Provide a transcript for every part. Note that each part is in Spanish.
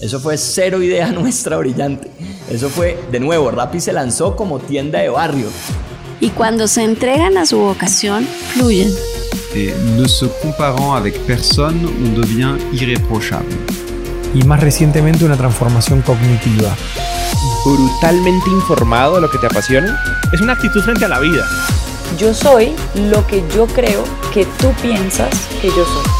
Eso fue cero idea nuestra brillante. Eso fue, de nuevo, Rappi se lanzó como tienda de barrio. Y cuando se entregan a su vocación, fluyen. Et ne se comparant avec personne, on devient irréprochable. Y más recientemente una transformación cognitiva. Brutalmente informado de lo que te apasiona. Es una actitud frente a la vida. Yo soy lo que yo creo que tú piensas que yo soy.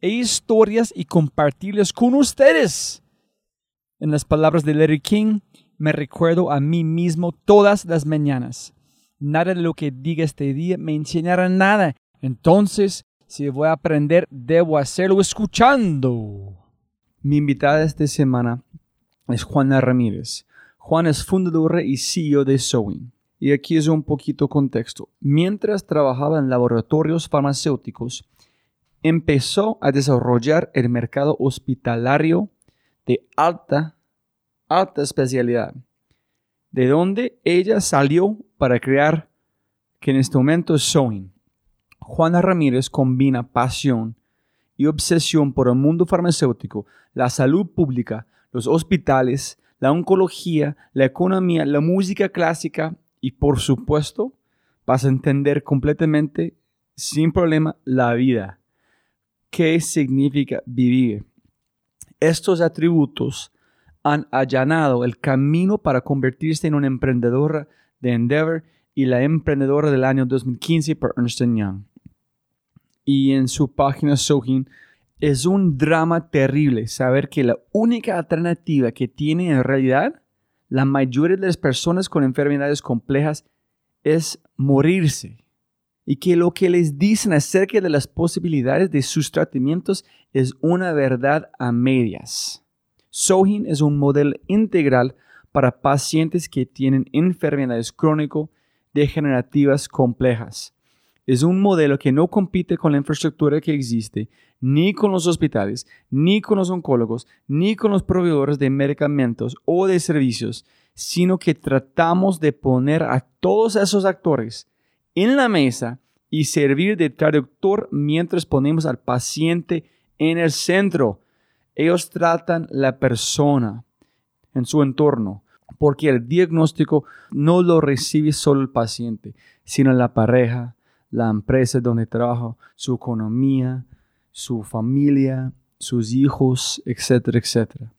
e historias y compartirlas con ustedes. En las palabras de Larry King, me recuerdo a mí mismo todas las mañanas. Nada de lo que diga este día me enseñará nada. Entonces, si voy a aprender, debo hacerlo escuchando. Mi invitada esta semana es Juana Ramírez. Juan es fundadora y CEO de Sewing. Y aquí es un poquito contexto. Mientras trabajaba en laboratorios farmacéuticos, empezó a desarrollar el mercado hospitalario de alta, alta especialidad, de donde ella salió para crear que en este momento es Sewing. Juana Ramírez combina pasión y obsesión por el mundo farmacéutico, la salud pública, los hospitales, la oncología, la economía, la música clásica y por supuesto vas entender completamente sin problema la vida. ¿Qué significa vivir? Estos atributos han allanado el camino para convertirse en una emprendedora de Endeavor y la emprendedora del año 2015 por Ernst Young. Y en su página Sohin es un drama terrible saber que la única alternativa que tiene en realidad la mayoría de las personas con enfermedades complejas es morirse. Y que lo que les dicen acerca de las posibilidades de sus tratamientos es una verdad a medias. Sohin es un modelo integral para pacientes que tienen enfermedades crónico-degenerativas complejas. Es un modelo que no compite con la infraestructura que existe, ni con los hospitales, ni con los oncólogos, ni con los proveedores de medicamentos o de servicios, sino que tratamos de poner a todos esos actores en la mesa y servir de traductor mientras ponemos al paciente en el centro. Ellos tratan la persona en su entorno, porque el diagnóstico no lo recibe solo el paciente, sino la pareja, la empresa donde trabaja, su economía, su familia, sus hijos, etcétera, etcétera.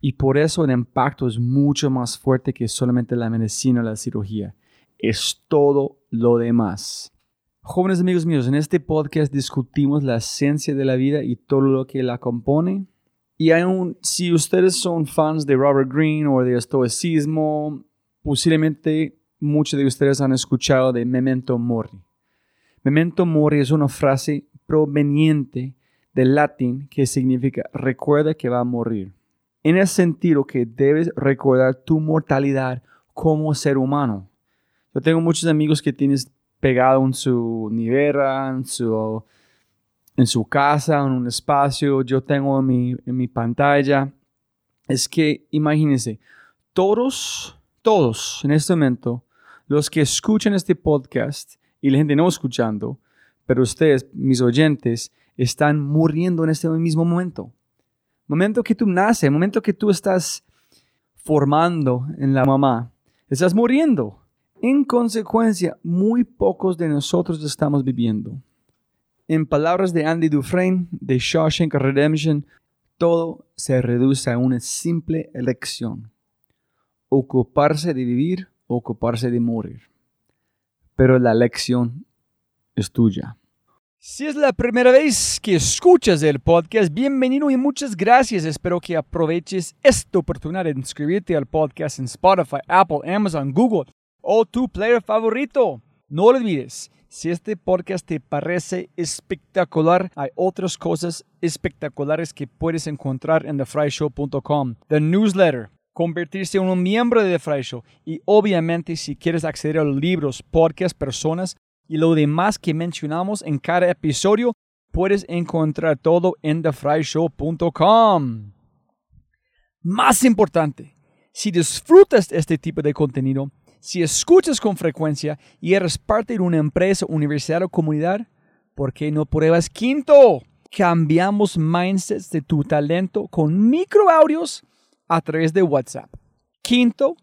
Y por eso el impacto es mucho más fuerte que solamente la medicina o la cirugía. Es todo lo demás. Jóvenes amigos míos, en este podcast discutimos la esencia de la vida y todo lo que la compone. Y hay un, si ustedes son fans de Robert Greene o de estoicismo, posiblemente muchos de ustedes han escuchado de Memento Mori. Memento Mori es una frase proveniente del latín que significa recuerda que va a morir. En el sentido que debes recordar tu mortalidad como ser humano. Yo tengo muchos amigos que tienes pegado en su nevera, en su, en su casa, en un espacio. Yo tengo en mi, en mi pantalla. Es que imagínense, todos, todos en este momento, los que escuchan este podcast y la gente no escuchando, pero ustedes, mis oyentes, están muriendo en este mismo momento. Momento que tú naces, momento que tú estás formando en la mamá, estás muriendo. En consecuencia, muy pocos de nosotros estamos viviendo. En palabras de Andy Dufresne de Shawshank Redemption, todo se reduce a una simple elección. Ocuparse de vivir o ocuparse de morir pero la lección es tuya. Si es la primera vez que escuchas el podcast, bienvenido y muchas gracias. Espero que aproveches esta oportunidad de inscribirte al podcast en Spotify, Apple, Amazon, Google o tu player favorito. No olvides, Si este podcast te parece espectacular, hay otras cosas espectaculares que puedes encontrar en thefryshow.com. The newsletter, convertirse en un miembro de The y obviamente si quieres acceder a libros, podcasts, personas y lo demás que mencionamos en cada episodio, puedes encontrar todo en thefryshow.com. Más importante, si disfrutas este tipo de contenido, si escuchas con frecuencia y eres parte de una empresa, universidad o comunidad, ¿por qué no pruebas Quinto? Cambiamos mindsets de tu talento con microaudios a través de WhatsApp. Quinto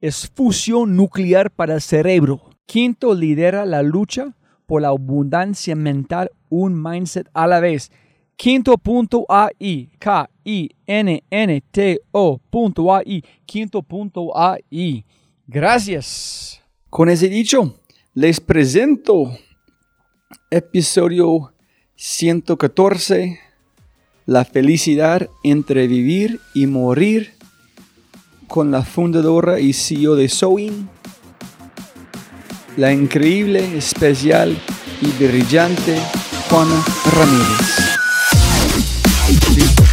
es fusión nuclear para el cerebro. Quinto lidera la lucha por la abundancia mental, un mindset a la vez. Quinto.ai, K-I-N-N-T-O.ai, quinto.ai. Gracias. Con ese dicho, les presento episodio 114, la felicidad entre vivir y morir, con la fundadora y CEO de Sewing, la increíble, especial y brillante Juana Ramírez. ¿Listo?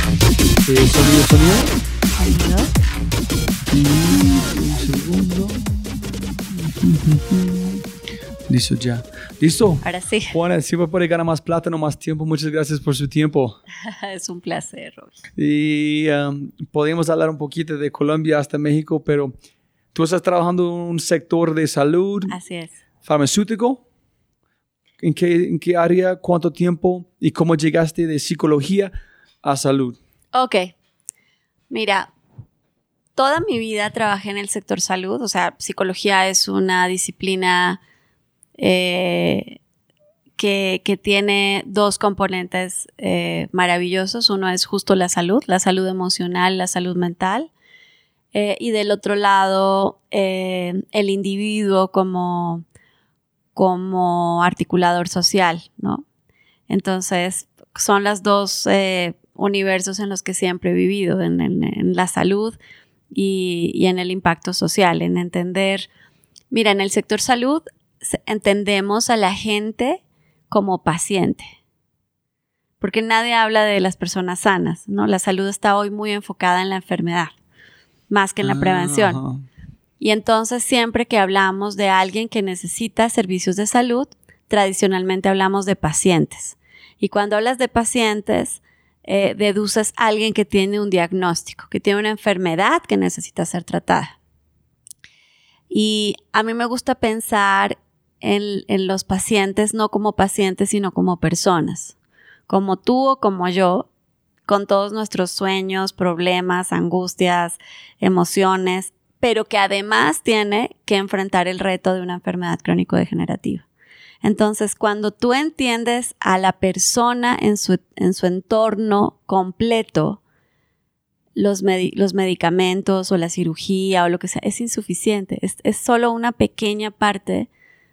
¿Sonido, sonido? Y segundo. Listo ya. ¿Listo? Ahora sí. Juana, siempre puede ganar más plata, no más tiempo. Muchas gracias por su tiempo. es un placer. Y um, podemos hablar un poquito de Colombia hasta México, pero tú estás trabajando en un sector de salud, Así es. farmacéutico. ¿En qué, ¿En qué área? ¿Cuánto tiempo? ¿Y cómo llegaste de psicología a salud? Ok. Mira, toda mi vida trabajé en el sector salud, o sea, psicología es una disciplina eh, que, tiene dos componentes eh, maravillosos. Uno es justo la salud, la salud emocional, la salud mental. Eh, y del otro lado, el individuo como, como articulador social, ¿no? Entonces, son los dos universos en los que siempre he vivido, en la salud y, y en el impacto social, en entender, mira, en el sector salud entendemos a la gente como paciente, porque nadie habla de las personas sanas, ¿no? La salud está hoy muy enfocada en la enfermedad, más que en la prevención. Ajá. Y entonces siempre que hablamos de alguien que necesita servicios de salud, tradicionalmente hablamos de pacientes. Y cuando hablas de pacientes, eh, deduces a alguien que tiene un diagnóstico, que tiene una enfermedad que necesita ser tratada. Y a mí me gusta pensar en, en los pacientes no como pacientes, sino como personas, como tú o como yo, con todos nuestros sueños, problemas, angustias, emociones, pero que además tiene que enfrentar el reto de una enfermedad crónico-degenerativa. Entonces, cuando tú entiendes a la persona en su, en su entorno completo, los, medi- los medicamentos o la cirugía o lo que sea, es insuficiente. Es, es solo una pequeña parte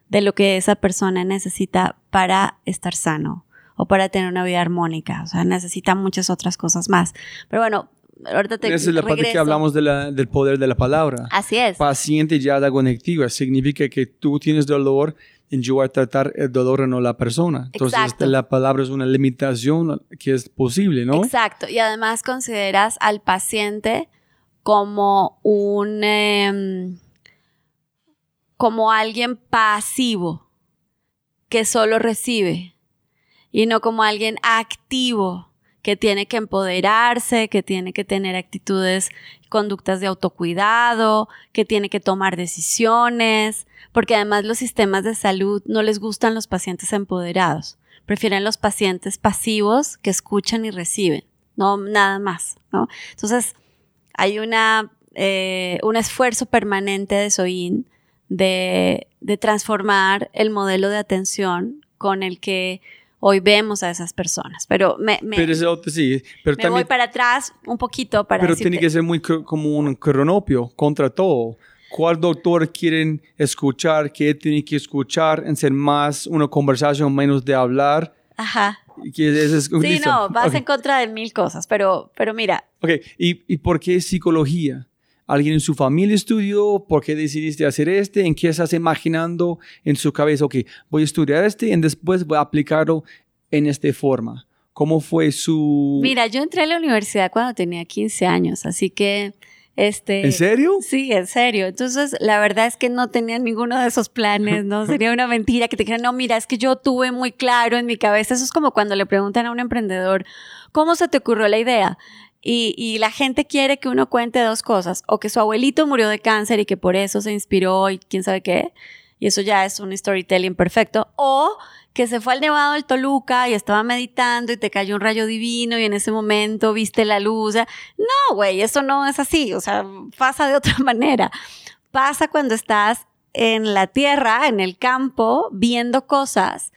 de lo que esa persona necesita para estar sano o para tener una vida armónica. O sea, necesita muchas otras cosas más. Pero bueno, ahorita te Esa es la parte que hablamos de la- del poder de la palabra. Así es. Paciente ya da conectiva significa que tú tienes dolor yo voy a tratar el dolor no la persona. Entonces Exacto. la palabra es una limitación que es posible, ¿no? Exacto. Y además consideras al paciente como un em, como alguien pasivo que solo recibe y no como alguien activo que tiene que empoderarse, que tiene que tener actitudes, conductas de autocuidado, que tiene que tomar decisiones, porque además los sistemas de salud no les gustan los pacientes empoderados, prefieren los pacientes pasivos que escuchan y reciben, no nada más, ¿no? Entonces, hay una, eh, un esfuerzo permanente de SOIN de, de transformar el modelo de atención con el que hoy vemos a esas personas. Pero me, me, Pero eso sí, pero me voy para atrás un poquito para pero decirte- tiene que ser muy cr- como un cronopio contra todo. ¿Cuál doctor quieren escuchar? ¿Qué tiene que escuchar? En ser más una conversación, menos de hablar. Ajá. Que es- es- Sí, listo. no, vas Ok. en contra de mil cosas, pero, pero mira, Ok, ¿Y, ¿y por qué psicología? ¿Alguien en su familia estudió? ¿Por qué decidiste hacer este? ¿En qué estás imaginando en su cabeza? Ok, voy a estudiar este y después voy a aplicarlo en esta forma. ¿Cómo fue su...? Mira, yo entré a la universidad cuando tenía 15 años, así que... Este, ¿En serio? Sí, en serio. Entonces, la verdad es que no tenía ninguno de esos planes, ¿no? Sería una mentira que te dijeran, no, mira, es que yo tuve muy claro en mi cabeza. Eso es como cuando le preguntan a un emprendedor, ¿cómo se te ocurrió la idea? Y, y, la gente quiere que uno cuente dos cosas, o que su abuelito murió de cáncer y que por eso se inspiró y quién sabe qué, y eso ya es un storytelling perfecto, o que se fue al Nevado del Toluca y estaba meditando y te cayó un rayo divino y en ese momento viste la luz. No, güey, eso no es así, o sea, pasa de otra manera. Pasa cuando estás en la tierra, en el campo, viendo cosas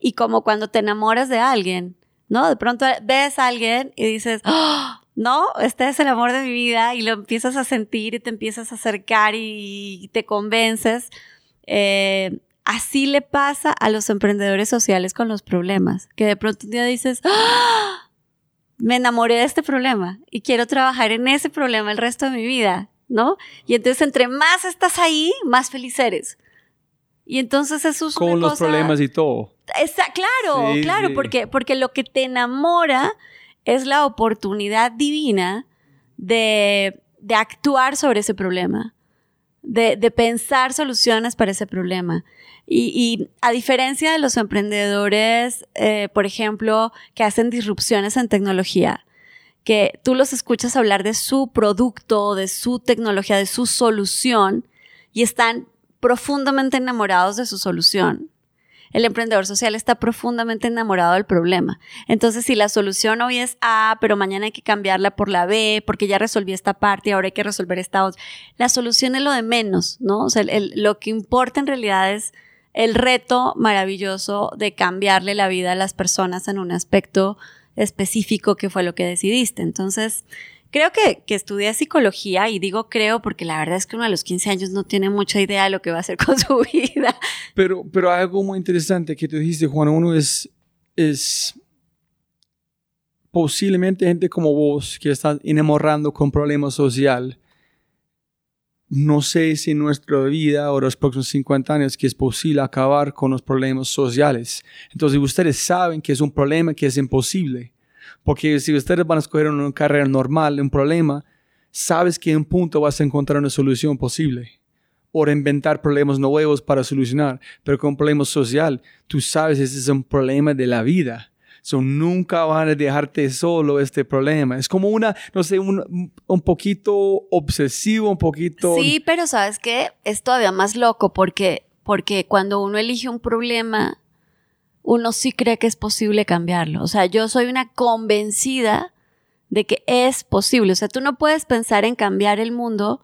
y como cuando te enamoras de alguien, ¿no? De pronto ves a alguien y dices, ¡Oh! no, este es el amor de mi vida y lo empiezas a sentir y te empiezas a acercar y te convences. Eh, Así le pasa a los emprendedores sociales con los problemas, que de pronto un día dices, ¡Ah! me enamoré de este problema y quiero trabajar en ese problema el resto de mi vida, ¿no? Y entonces entre más estás ahí, más feliz eres. Y entonces eso es Con los problemas y todo. Está, claro, claro, Porque, porque lo que te enamora es la oportunidad divina de, de actuar sobre ese problema, de, de pensar soluciones para ese problema. Y, a diferencia de los emprendedores, eh, por ejemplo, que hacen disrupciones en tecnología, que tú los escuchas hablar de su producto, de su tecnología, de su solución, y están profundamente enamorados de su solución. El emprendedor social está profundamente enamorado del problema. Entonces, si la solución hoy es A, pero mañana hay que cambiarla por la B, porque ya resolví esta parte y ahora hay que resolver esta otra, la solución es lo de menos, ¿no? O sea, lo que importa en realidad es el reto maravilloso de cambiarle la vida a las personas en un aspecto específico que fue lo que decidiste. Entonces, creo que, que estudié psicología y digo creo porque la verdad es que uno a los 15 años no tiene mucha idea de lo que va a hacer con su vida. Pero, pero algo muy interesante que tú dijiste, Juan. Uno es, es posiblemente gente como vos que está enamorando con problemas social no sé si en nuestra vida o los próximos 50 años que es posible acabar con los problemas sociales. Entonces ustedes saben que es un problema que es imposible. Porque si ustedes van a escoger una carrera normal, un problema, sabes que en un punto vas a encontrar una solución posible. O inventar problemas nuevos para solucionar. Pero con un problema social, tú sabes que ese es un problema de la vida So, nunca van a dejarte solo este problema. Es como una, no sé, un, un poquito obsesivo, un poquito... Sí, pero sabes qué? Es todavía más loco porque, porque cuando uno elige un problema, uno sí cree que es posible cambiarlo. O sea, yo soy una convencida de que es posible. O sea, tú no puedes pensar en cambiar el mundo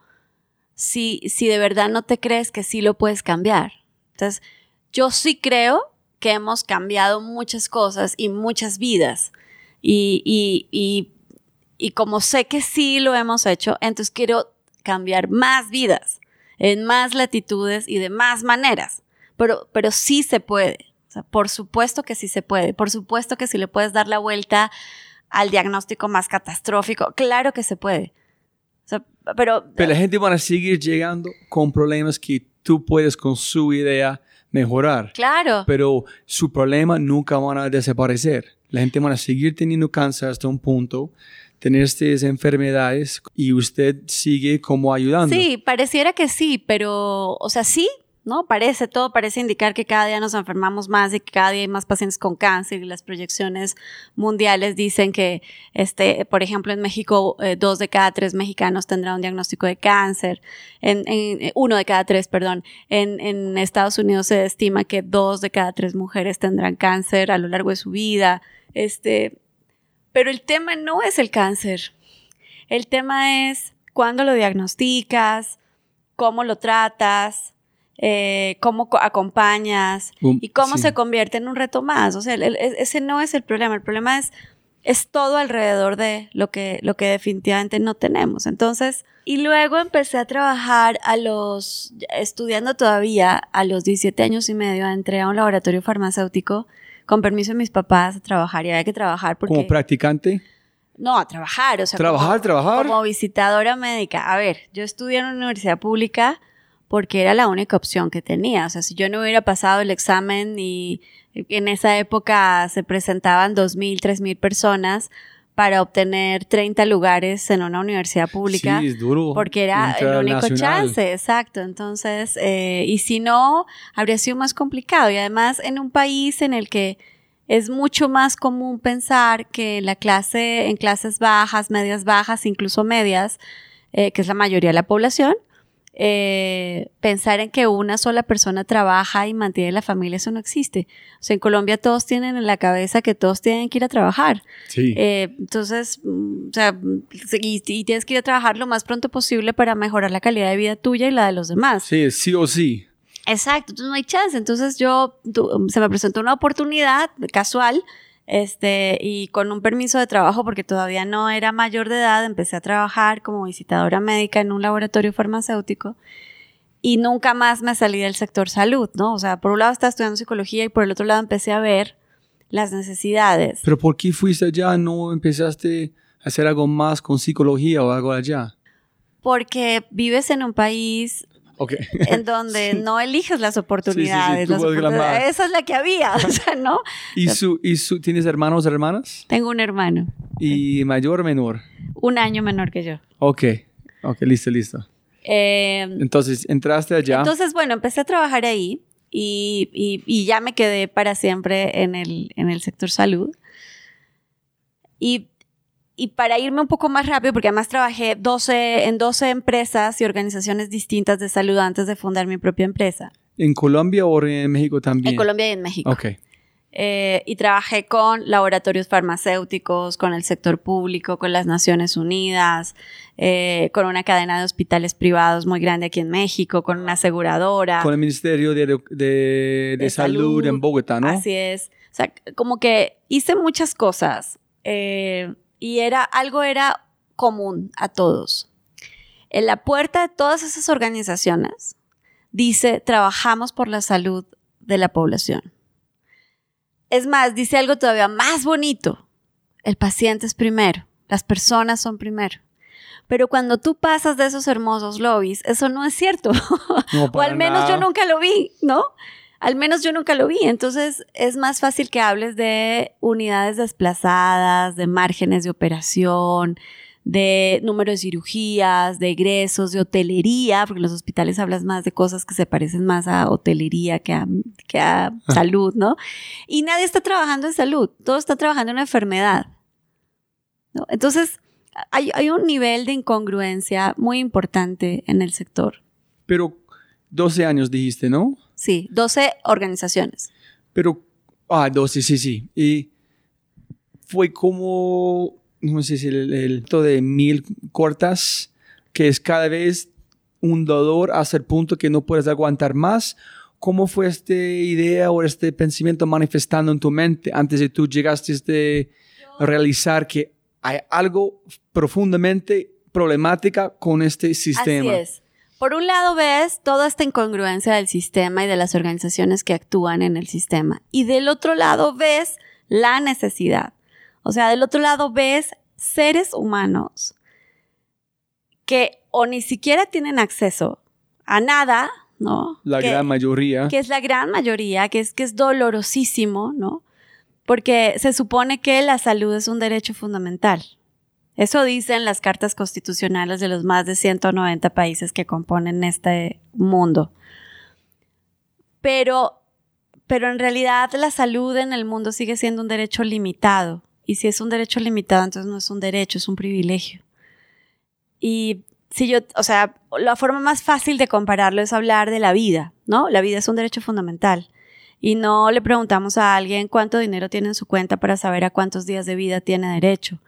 si, si de verdad no te crees que sí lo puedes cambiar. Entonces, yo sí creo que hemos cambiado muchas cosas y muchas vidas. Y, y, y, y como sé que sí lo hemos hecho, entonces quiero cambiar más vidas, en más latitudes y de más maneras. Pero, pero sí se puede. O sea, por supuesto que sí se puede. Por supuesto que si le puedes dar la vuelta al diagnóstico más catastrófico, claro que se puede. O sea, pero, pero la gente va a seguir llegando con problemas que tú puedes con su idea mejorar. Claro. Pero su problema nunca van a desaparecer. La gente va a seguir teniendo cáncer hasta un punto, tener estas enfermedades y usted sigue como ayudando. Sí, pareciera que sí, pero, o sea, sí, ¿no? Parece, todo parece indicar que cada día nos enfermamos más y que cada día hay más pacientes con cáncer y las proyecciones mundiales dicen que, este, por ejemplo, en México, eh, dos de cada tres mexicanos tendrán un diagnóstico de cáncer, en, en, uno de cada tres, perdón, en, en Estados Unidos se estima que dos de cada tres mujeres tendrán cáncer a lo largo de su vida, este, pero el tema no es el cáncer, el tema es cuándo lo diagnosticas, cómo lo tratas, eh, cómo acompañas Um, y cómo sí. se convierte en un reto más. O sea, el- el- ese no es el problema. El problema es, es todo alrededor de lo que, lo que definitivamente no tenemos. Entonces, y luego empecé a trabajar a los, estudiando todavía, a los 17 años y medio, entré a un laboratorio farmacéutico con permiso de mis papás a trabajar y había que trabajar porque... Como practicante. No, a trabajar, o sea, Trabajar, como, trabajar. como visitadora médica. A ver, yo estudié en una universidad pública porque era la única opción que tenía. O sea, si yo no hubiera pasado el examen y en esa época se presentaban 2.000, 3.000 personas para obtener 30 lugares en una universidad pública. Sí, es duro. Porque era el único chance, exacto. Entonces, eh, y si no, habría sido más complicado. Y además, en un país en el que es mucho más común pensar que la clase, en clases bajas, medias bajas, incluso medias, eh, que es la mayoría de la población, eh, pensar en que una sola persona trabaja y mantiene la familia, eso no existe. O sea, en Colombia todos tienen en la cabeza que todos tienen que ir a trabajar. Sí. Eh, entonces, mm, o sea, y, y tienes que ir a trabajar lo más pronto posible para mejorar la calidad de vida tuya y la de los demás. sí, sí o sí. Exacto, entonces no hay chance. Entonces yo, tu- se me presentó una oportunidad casual, este, y con un permiso de trabajo porque todavía no era mayor de edad, empecé a trabajar como visitadora médica en un laboratorio farmacéutico y nunca más me salí del sector salud, ¿no? O sea, por un lado estaba estudiando psicología y por el otro lado empecé a ver las necesidades. Pero ¿por qué fuiste allá? ¿No empezaste a hacer algo más con psicología o algo allá? Porque vives en un país Ok. en donde no eliges las oportunidades. las puedes oportunidades- reclamar. esa es la que había, o sea, ¿no? ¿Y, su, y su, tienes hermanos o hermanas? Tengo un hermano, ¿Y mayor o menor? un año menor que yo. Ok. Ok, listo, listo. Eh, Entonces, entraste allá. entonces, bueno, empecé a trabajar ahí y, y- y ya me quedé para siempre en el, en el sector salud. Y, y para irme un poco más rápido, porque además trabajé 12, en 12 empresas y organizaciones distintas de salud antes de fundar mi propia empresa, ¿En Colombia o en México también? en Colombia y en México. Ok. Eh, y trabajé con laboratorios farmacéuticos, con el sector público, con las Naciones Unidas, eh, con una cadena de hospitales privados muy grande aquí en México, con una aseguradora. Con el Ministerio de, de, de de salud, en Bogotá, ¿no? Así es. O sea, como que hice muchas cosas eh, y era, algo era común a todos. En la puerta de todas esas organizaciones dice, trabajamos por la salud de la población. Es más, dice algo todavía más bonito. El paciente es primero, las personas son primero. Pero cuando tú pasas de esos hermosos lobbies, eso no es cierto. No, o al menos yo nunca lo vi, ¿no? Al menos yo nunca lo vi. Entonces es más fácil que hables de unidades desplazadas, de márgenes de operación, de número de cirugías, de egresos, de hotelería, porque en los hospitales hablas más de cosas que se parecen más a hotelería que a, que a salud, ¿no? Y nadie está trabajando en salud, todo está trabajando en una enfermedad. ¿no? Entonces hay, hay un nivel de incongruencia muy importante en el sector. Pero 12 años dijiste, ¿no? Sí, 12 organizaciones. Pero, ah, 12, sí, sí. Y fue como, no sé si el, el de mil cortas, que es cada vez un dolor hasta el punto que no puedes aguantar más. ¿Cómo fue esta idea o este pensamiento manifestando en tu mente antes de tú llegaste a este- realizar que hay algo profundamente problemática con este sistema? Así es. Por un lado ves toda esta incongruencia del sistema y de las organizaciones que actúan en el sistema. Y del otro lado ves la necesidad. O sea, del otro lado ves seres humanos que o ni siquiera tienen acceso a nada, ¿no? La Que- gran mayoría. que es la gran mayoría, que es que es dolorosísimo, ¿no? Porque se supone que la salud es un derecho fundamental. Eso dicen las cartas constitucionales de los más de 190 países que componen este mundo. Pero, pero en realidad la salud en el mundo sigue siendo un derecho limitado. Y si es un derecho limitado, entonces no es un derecho, es un privilegio. Y si yo, o sea, la forma más fácil de compararlo es hablar de la vida, ¿no? La vida es un derecho fundamental. Y no le preguntamos a alguien cuánto dinero tiene en su cuenta para saber a cuántos días de vida tiene derecho.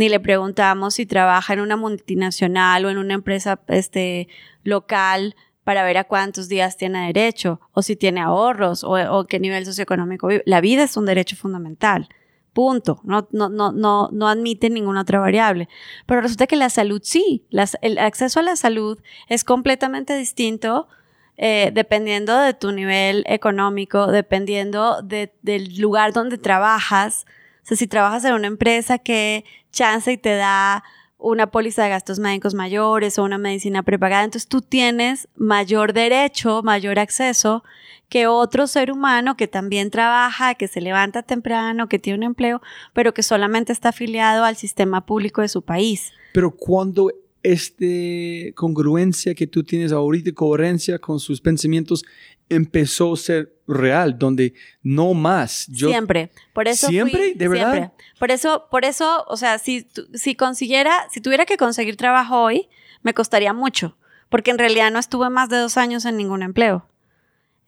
Ni le preguntamos si trabaja en una multinacional o en una empresa este, local para ver a cuántos días tiene derecho, o si tiene ahorros, o, o qué nivel socioeconómico vive. La vida es un derecho fundamental. Punto. No, no, no, no, no admite ninguna otra variable. Pero resulta que la salud sí. Las- el acceso a la salud es completamente distinto eh, dependiendo de tu nivel económico, dependiendo de- del lugar donde trabajas. Si trabajas en una empresa que chance y te da una póliza de gastos médicos mayores o una medicina prepagada, entonces tú tienes mayor derecho, mayor acceso que otro ser humano que también trabaja, que se levanta temprano, que tiene un empleo, pero que solamente está afiliado al sistema público de su país. Pero cuando este congruencia que tú tienes ahorita, coherencia con sus pensamientos, empezó a ser real, donde no más. Yo, siempre. Por eso ¿Siempre? fui- ¿De verdad? Siempre. Por eso, por eso, o sea, si, si consiguiera, si tuviera que conseguir trabajo hoy, me costaría mucho, porque en realidad no estuve más de dos años en ningún empleo.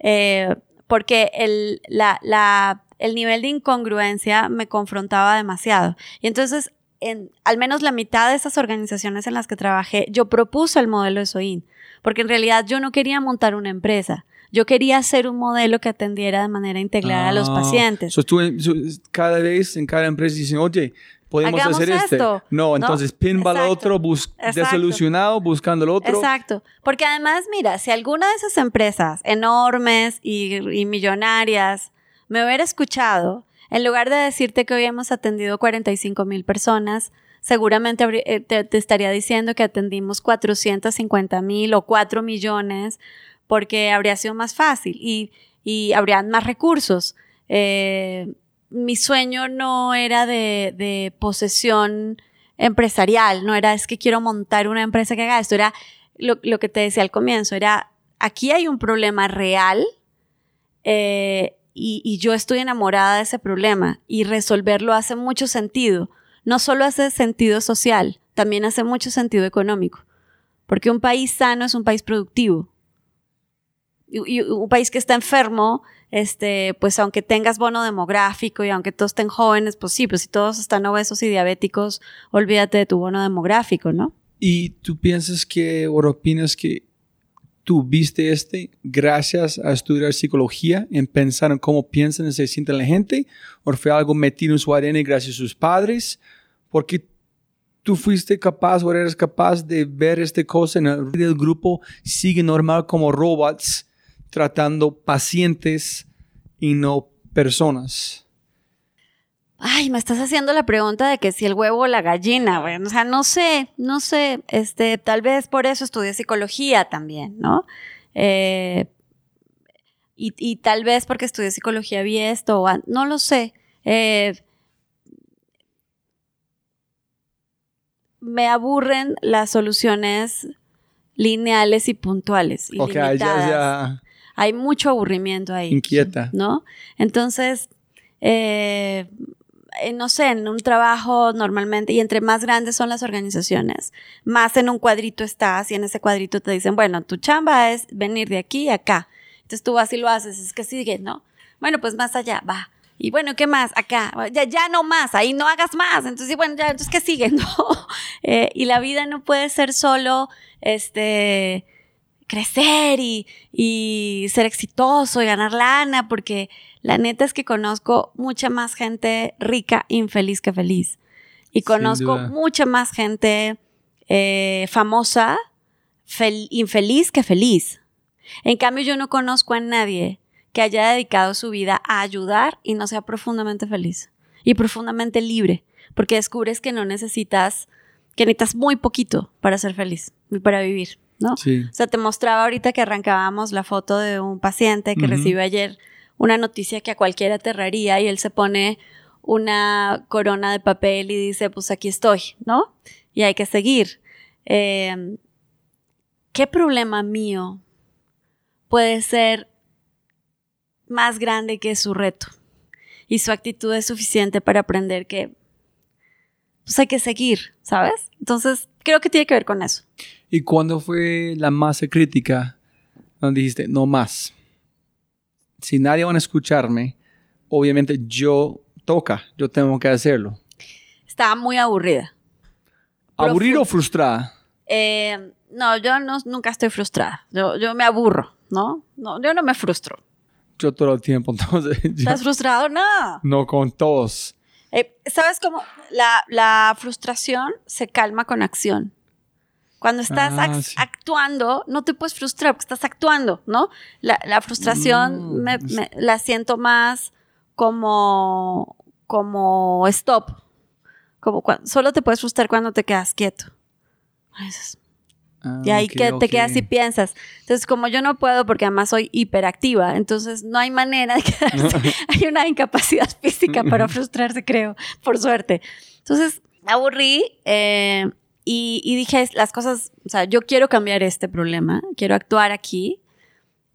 Eh, porque el, la, la, el nivel de incongruencia me confrontaba demasiado. Y entonces, en al menos la mitad de esas organizaciones en las que trabajé, yo propuse el modelo de SOIN, porque en realidad yo no quería montar una empresa. Yo quería hacer un modelo que atendiera de manera integral a los Ah, pacientes. so tú en- so, cada vez en cada empresa dicen, oye, podemos Hagamos hacer este. esto. No, No, entonces pinball al exacto, otro, bus- exacto. desilusionado, buscando el otro. Exacto. Porque además, mira, si alguna de esas empresas enormes y, y millonarias me hubiera escuchado, en lugar de decirte que hoy hemos atendido 45 mil personas, seguramente eh, te, te estaría diciendo que atendimos 450 mil o 4 millones, porque habría sido más fácil y, y habrían más recursos. Eh, mi sueño no era de, de posesión empresarial, no era es que quiero montar una empresa que haga esto, era lo, lo que te decía al comienzo, era aquí hay un problema real eh, y, yo estoy enamorada de ese problema y resolverlo hace mucho sentido. No solo hace sentido social, también hace mucho sentido económico, porque un país sano es un país productivo. Y, un país que está enfermo, este, pues aunque tengas bono demográfico y aunque todos estén jóvenes, pues sí, si todos están obesos y diabéticos, olvídate de tu bono demográfico, ¿no? ¿Y tú piensas que, o opinas que tú viste este gracias a estudiar psicología, en pensar en cómo piensan y se siente la gente? ¿O fue algo metido en su ADN gracias a sus padres? Porque tú fuiste capaz o eres capaz de ver esta cosa en el grupo sigue normal como robots tratando pacientes y no personas. Ay, me estás haciendo la pregunta de que si el huevo o la gallina, güey. O sea, no sé, no sé. Este, tal vez por eso estudié psicología también, ¿no? Eh, y, y tal vez porque estudié psicología vi esto, o no lo sé. Eh, me aburren las soluciones lineales y puntuales. Y Ok, ya, limitadas ya hay mucho aburrimiento ahí. inquieta. ¿No? Entonces, eh, eh, no sé, en un trabajo normalmente, y entre más grandes son las organizaciones, más en un cuadrito estás y en ese cuadrito te dicen, bueno, tu chamba es venir de aquí a acá. Entonces tú vas y lo haces, es que sigue, ¿no? Bueno, pues más allá, va. Y bueno, ¿qué más? Acá, ya, ya no más, ahí no hagas más. Entonces, bueno, ya, entonces, ¿qué sigue? No. Eh, y la vida no puede ser solo, este, crecer y, y ser exitoso y ganar lana, porque la neta es que conozco mucha más gente rica, infeliz que feliz. Y conozco mucha más gente eh, famosa, fel- infeliz que feliz. En cambio, yo no conozco a nadie que haya dedicado su vida a ayudar y no sea profundamente feliz y profundamente libre, porque descubres que no necesitas, que necesitas muy poquito para ser feliz y para vivir, ¿no? Sí. O sea, te mostraba ahorita que arrancábamos la foto de un paciente que Ujú. recibió ayer una noticia que a cualquiera aterraría y él se pone una corona de papel y dice, pues aquí estoy, ¿no? Y hay que seguir. Eh, ¿Qué problema mío puede ser más grande que su reto? Y su actitud es suficiente para aprender que pues hay que seguir, ¿sabes? Entonces, creo que tiene que ver con eso. ¿Y cuándo fue la masa crítica donde dijiste, no más? Si nadie va a escucharme, obviamente yo toca, yo tengo que hacerlo. Estaba muy aburrida. ¿Aburrido o frustrada? Eh, no, yo no, nunca estoy frustrada. Yo, yo me aburro, ¿no? ¿no? Yo no me frustro. Yo todo el tiempo, entonces ¿Estás frustrado? No. no con todos. Eh, ¿Sabes cómo? La, la frustración se calma con acción. Cuando estás Ah, ac- sí. actuando, no te puedes frustrar porque estás actuando, ¿no? La, la frustración Mm, me- es- me- la siento más como, como stop. Como cuan- solo te puedes frustrar cuando te quedas quieto. Eso es- y ahí Ah, que te quedas y piensas. Entonces, como yo no puedo, porque además soy hiperactiva, entonces no hay manera de quedarse. hay una incapacidad física para frustrarse, creo, por suerte. Entonces, aburrí eh, y, y dije, las cosas, o sea, yo quiero cambiar este problema, quiero actuar aquí.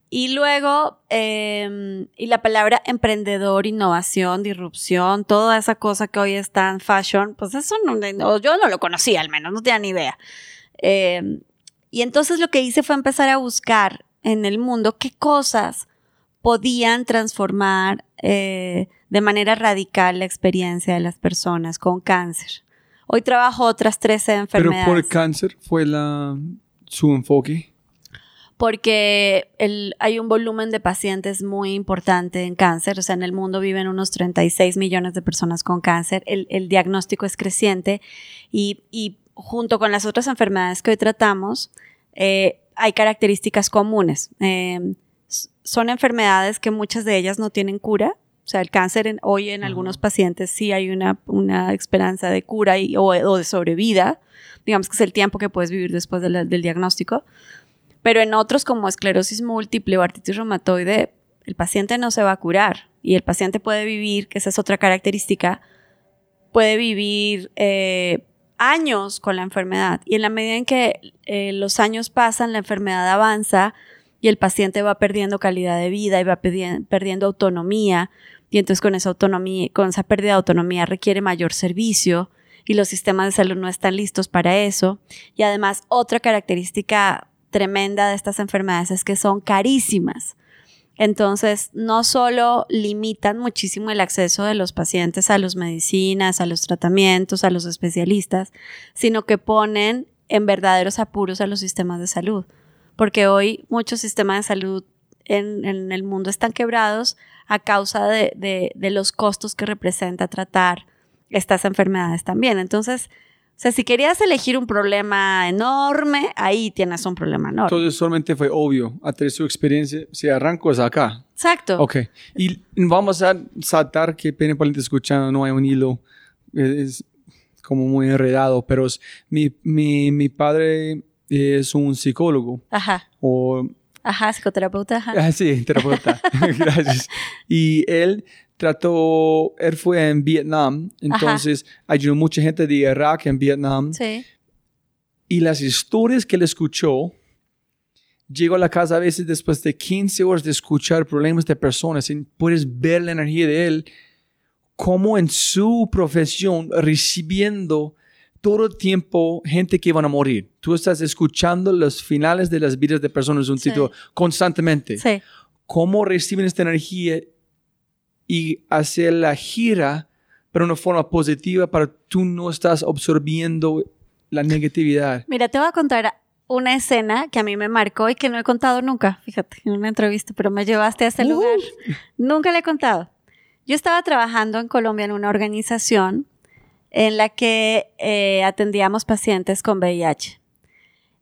Y luego, eh, y la palabra emprendedor, innovación, disrupción, toda esa cosa que hoy es tan fashion, pues eso no- yo no lo conocía al menos, no tenía ni idea. Eh, y entonces lo que hice fue empezar a buscar en el mundo qué cosas podían transformar eh, de manera radical la experiencia de las personas con cáncer. Hoy trabajo otras 13 Pero enfermedades. por cáncer fue la, su enfoque. porque el- hay un volumen de pacientes muy importante en cáncer, o sea, en el mundo viven unos 36 millones de personas con cáncer, el, el diagnóstico es creciente y, y junto con las otras enfermedades que hoy tratamos, eh, hay características comunes. Eh, son enfermedades que muchas de ellas no tienen cura. O sea, el cáncer en- hoy en algunos pacientes sí hay una, una esperanza de cura y- o, o de sobrevida. Digamos que es el tiempo que puedes vivir después de la- del diagnóstico. Pero en otros como esclerosis múltiple o artritis reumatoide, el paciente no se va a curar y el paciente puede vivir, que esa es otra característica, puede vivir eh, años con la enfermedad y en la medida en que eh, los años pasan, la enfermedad avanza y el paciente va perdiendo calidad de vida y va perdi- perdiendo autonomía y entonces con esa autonomía, con esa pérdida de autonomía requiere mayor servicio y los sistemas de salud no están listos para eso. Y además otra característica tremenda de estas enfermedades es que son carísimas. Entonces, no solo limitan muchísimo el acceso de los pacientes a las medicinas, a los tratamientos, a los especialistas, sino que ponen en verdaderos apuros a los sistemas de salud. Porque hoy muchos sistemas de salud en, en el mundo están quebrados a causa de, de- de los costos que representa tratar estas enfermedades también. Entonces, o sea, si querías elegir un problema enorme, ahí tienes un problema enorme. Entonces solamente fue obvio, a través de su experiencia, si arranco es acá. Exacto. Ok. Y vamos a saltar, que pena para el que está escuchando, no hay un hilo, es como muy enredado, pero es- mi, mi, mi padre es un psicólogo Ajá. o Ajá, psicoterapeuta, ajá. Ah, sí, terapeuta. Gracias. Y él trató, él fue en Vietnam, entonces ayudó mucha gente de Irak en Vietnam. Sí. Y las historias que él escuchó, llegó a la casa a veces después de 15 horas de escuchar problemas de personas y puedes ver la energía de él, como en su profesión recibiendo todo el tiempo gente que van a morir. Tú estás escuchando los finales de las vidas de personas, un Sí. sitio constantemente. Sí. Cómo reciben esta energía y hacer la gira, pero de una forma positiva para tú no estás absorbiendo la negatividad. Mira, te voy a contar una escena que a mí me marcó y que no he contado nunca, fíjate, en una entrevista, pero me llevaste a ese Uh. lugar. Nunca le he contado. Yo estaba trabajando en Colombia en una organización en la que eh, atendíamos pacientes con VIH.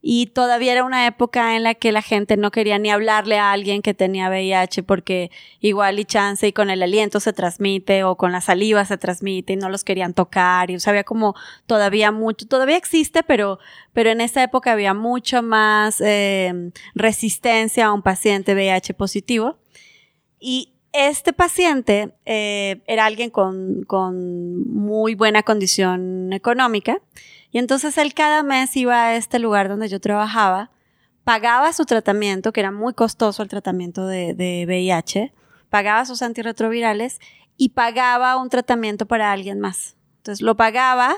Y todavía era una época en la que la gente no quería ni hablarle a alguien que tenía VIH porque igual y chance y con el aliento se transmite o con la saliva se transmite y no los querían tocar y o sea, había como todavía mucho, todavía existe, pero, pero en esa época había mucho más eh, resistencia a un paciente VIH positivo. Y este paciente eh, era alguien con, con muy buena condición económica y entonces él cada mes iba a este lugar donde yo trabajaba, pagaba su tratamiento, que era muy costoso el tratamiento de, de VIH, pagaba sus antirretrovirales y pagaba un tratamiento para alguien más. Entonces lo pagaba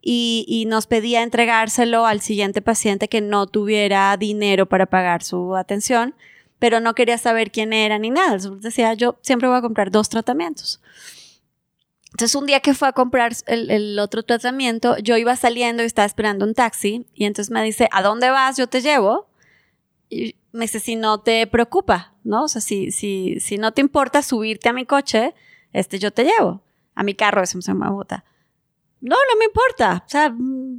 y, y nos pedía entregárselo al siguiente paciente que no tuviera dinero para pagar su atención, pero no quería saber quién era ni nada. Decía, yo siempre voy a comprar dos tratamientos. Entonces un día que fue a comprar el, otro tratamiento, yo iba saliendo y estaba esperando un taxi y entonces me dice, ¿a dónde vas? Yo te llevo. Y me dice, si no te preocupa, ¿no? O sea, si, si, si no te importa subirte a mi coche, este, yo te llevo. A mi carro, eso se llama Bogotá. No, no me importa. O sea,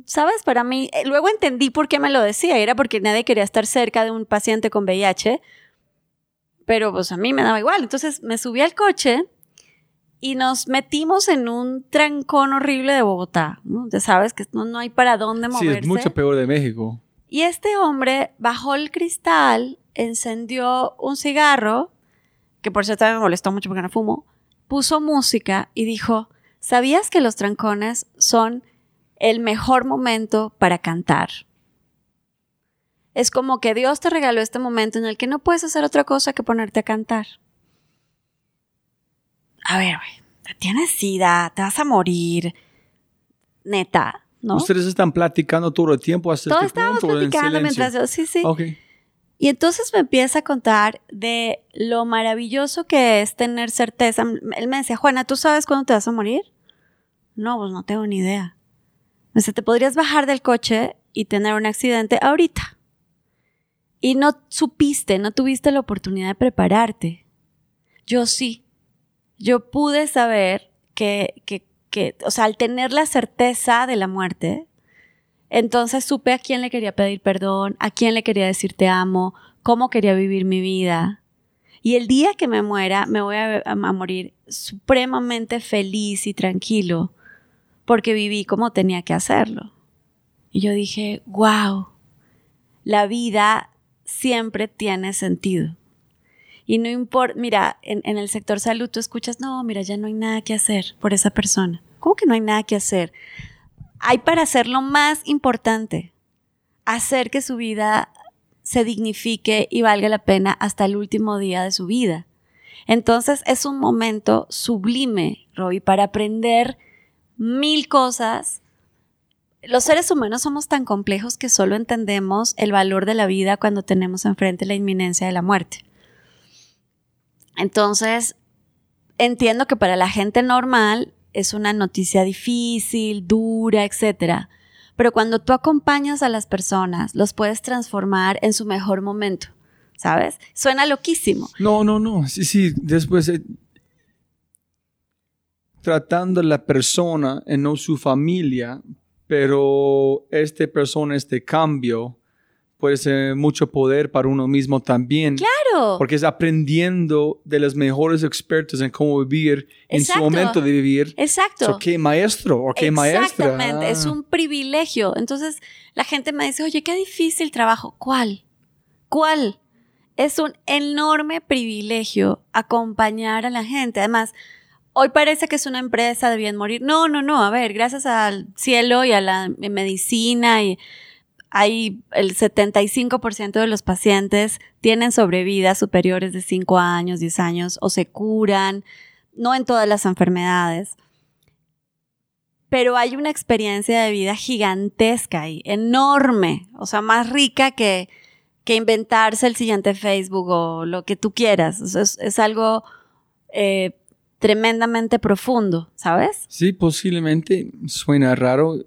¿sabes? Para mí, eh, luego entendí por qué me lo decía. Era porque nadie quería estar cerca de un paciente con VIH. Pero pues a mí me daba igual. Entonces me subí al coche y nos metimos en un trancón horrible de Bogotá. ¿no? Ya sabes que no, no hay para dónde Sí, moverse. es mucho peor de México. Y este hombre bajó el cristal, encendió un cigarro, que por cierto me molestó mucho porque no fumo, puso música y dijo, ¿sabías que los trancones son el mejor momento para cantar? Es como que Dios te regaló este momento en el que no puedes hacer otra cosa que ponerte a cantar. A ver, güey, tienes sida, te vas a morir. Neta, ¿no? Ustedes están platicando todo el tiempo hasta Todos este estábamos punto, en platicando silencio? mientras yo, sí, sí. Ok. Y entonces me empieza a contar de lo maravilloso que es tener certeza. Él me decía, Juana, ¿tú sabes cuándo te vas a morir? No, pues no tengo ni idea. Me dice, te podrías bajar del coche y tener un accidente ahorita. Y no supiste, no tuviste la oportunidad de prepararte. Yo sí. Yo pude saber que, que, que, o sea, al tener la certeza de la muerte, entonces supe a quién le quería pedir perdón, a quién le quería decir te amo, cómo quería vivir mi vida. Y el día que me muera, me voy a, a morir supremamente feliz y tranquilo, porque viví como tenía que hacerlo. Y yo dije, wow, la vida siempre tiene sentido. Y no importa, mira, en, el sector salud tú escuchas, no, mira, ya no hay nada que hacer por esa persona. ¿Cómo que no hay nada que hacer? Hay para hacer lo más importante, hacer que su vida se dignifique y valga la pena hasta el último día de su vida. Entonces es un momento sublime, Robbie, para aprender mil cosas. Los seres humanos somos tan complejos que solo entendemos el valor de la vida cuando tenemos enfrente la inminencia de la muerte. Entonces, entiendo que para la gente normal es una noticia difícil, dura, etcétera. Pero cuando tú acompañas a las personas, los puedes transformar en su mejor momento, ¿sabes? Suena loquísimo. No, no, no. Sí, sí. Después, eh, tratando a la persona y no su familia, pero esta persona, este cambio, puede ser mucho poder para uno mismo también. Claro. Porque es aprendiendo de los mejores expertos en cómo vivir en su momento de vivir. Exacto. So, ¿Qué maestro o qué maestra? Exactamente, es un privilegio. Entonces la gente me dice, oye, qué difícil trabajo. ¿Cuál? ¿Cuál? Es un enorme privilegio acompañar a la gente. Además, hoy parece que es una empresa, debían morir. No, no, no. A ver, gracias al cielo y a la medicina y hay el 75% de los pacientes tienen sobrevidas superiores de 5 años, 10 años o se curan, no en todas las enfermedades. Pero hay una experiencia de vida gigantesca ahí, enorme, o sea, más rica que, que inventarse el siguiente Facebook o lo que tú quieras. Es, es, algo eh, tremendamente profundo, ¿sabes? Sí, posiblemente suena raro.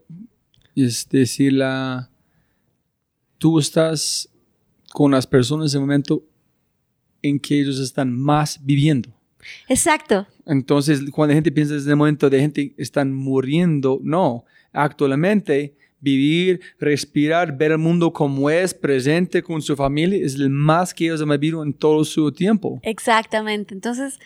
Es decir, la tú estás con las personas en el momento en que ellos están más viviendo. Exacto. Entonces, cuando la gente piensa en el momento de gente están muriendo, no. Actualmente, vivir, respirar, ver el mundo como es, presente con su familia, es el más que ellos han vivido en todo su tiempo. Exactamente. Entonces,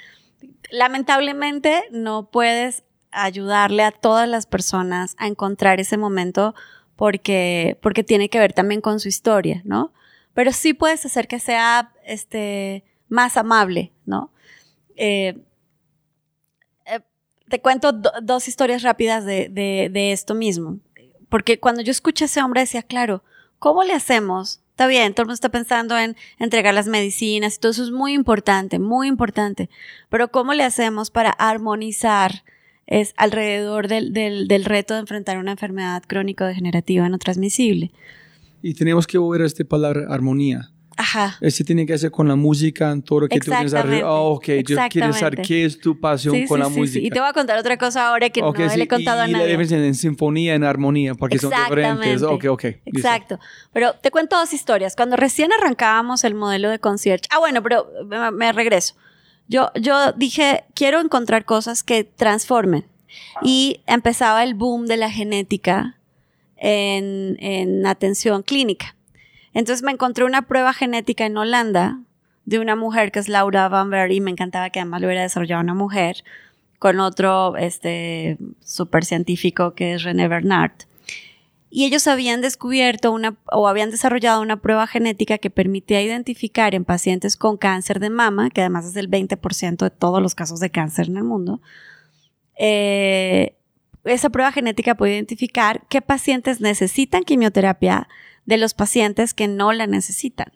lamentablemente, no puedes ayudarle a todas las personas a encontrar ese momento porque, porque tiene que ver también con su historia, ¿no? Pero sí puedes hacer que sea este, más amable, ¿no? Eh, eh, te cuento do, dos historias rápidas de, de, de, esto mismo. Porque cuando yo escuché a ese hombre decía, claro, ¿cómo le hacemos? Está bien, todo el mundo está pensando en entregar las medicinas y todo eso es muy importante, muy importante. Pero ¿cómo le hacemos para armonizar es alrededor del, del, del, reto de enfrentar una enfermedad crónico-degenerativa no transmisible. Y tenemos que volver a esta palabra armonía. Ajá. Ese tiene que hacer con la música, en todo lo que tú tienes arriba. Oh, ok, yo quiero saber qué es tu pasión sí, con sí, la sí, música. Sí. Y te voy a contar otra cosa ahora que okay, no le he contado y, a nadie. Y la diferencia en sinfonía y armonía, porque son diferentes. Ok, ok. Exacto. Pero te cuento dos historias. Cuando recién arrancábamos el modelo de concierge. Ah, bueno, pero me, me regreso. Yo, yo dije, quiero encontrar cosas que transformen. Y empezaba el boom de la genética en, en, atención clínica. Entonces me encontré una prueba genética en Holanda de una mujer que es Laura Van Ver y me encantaba que además lo hubiera desarrollado una mujer con otro este, super científico que es René Bernard. Y ellos habían descubierto una, o habían desarrollado una prueba genética que permitía identificar en pacientes con cáncer de mama, que además es el 20% de todos los casos de cáncer en el mundo, eh, esa prueba genética puede identificar qué pacientes necesitan quimioterapia de los pacientes que no la necesitan.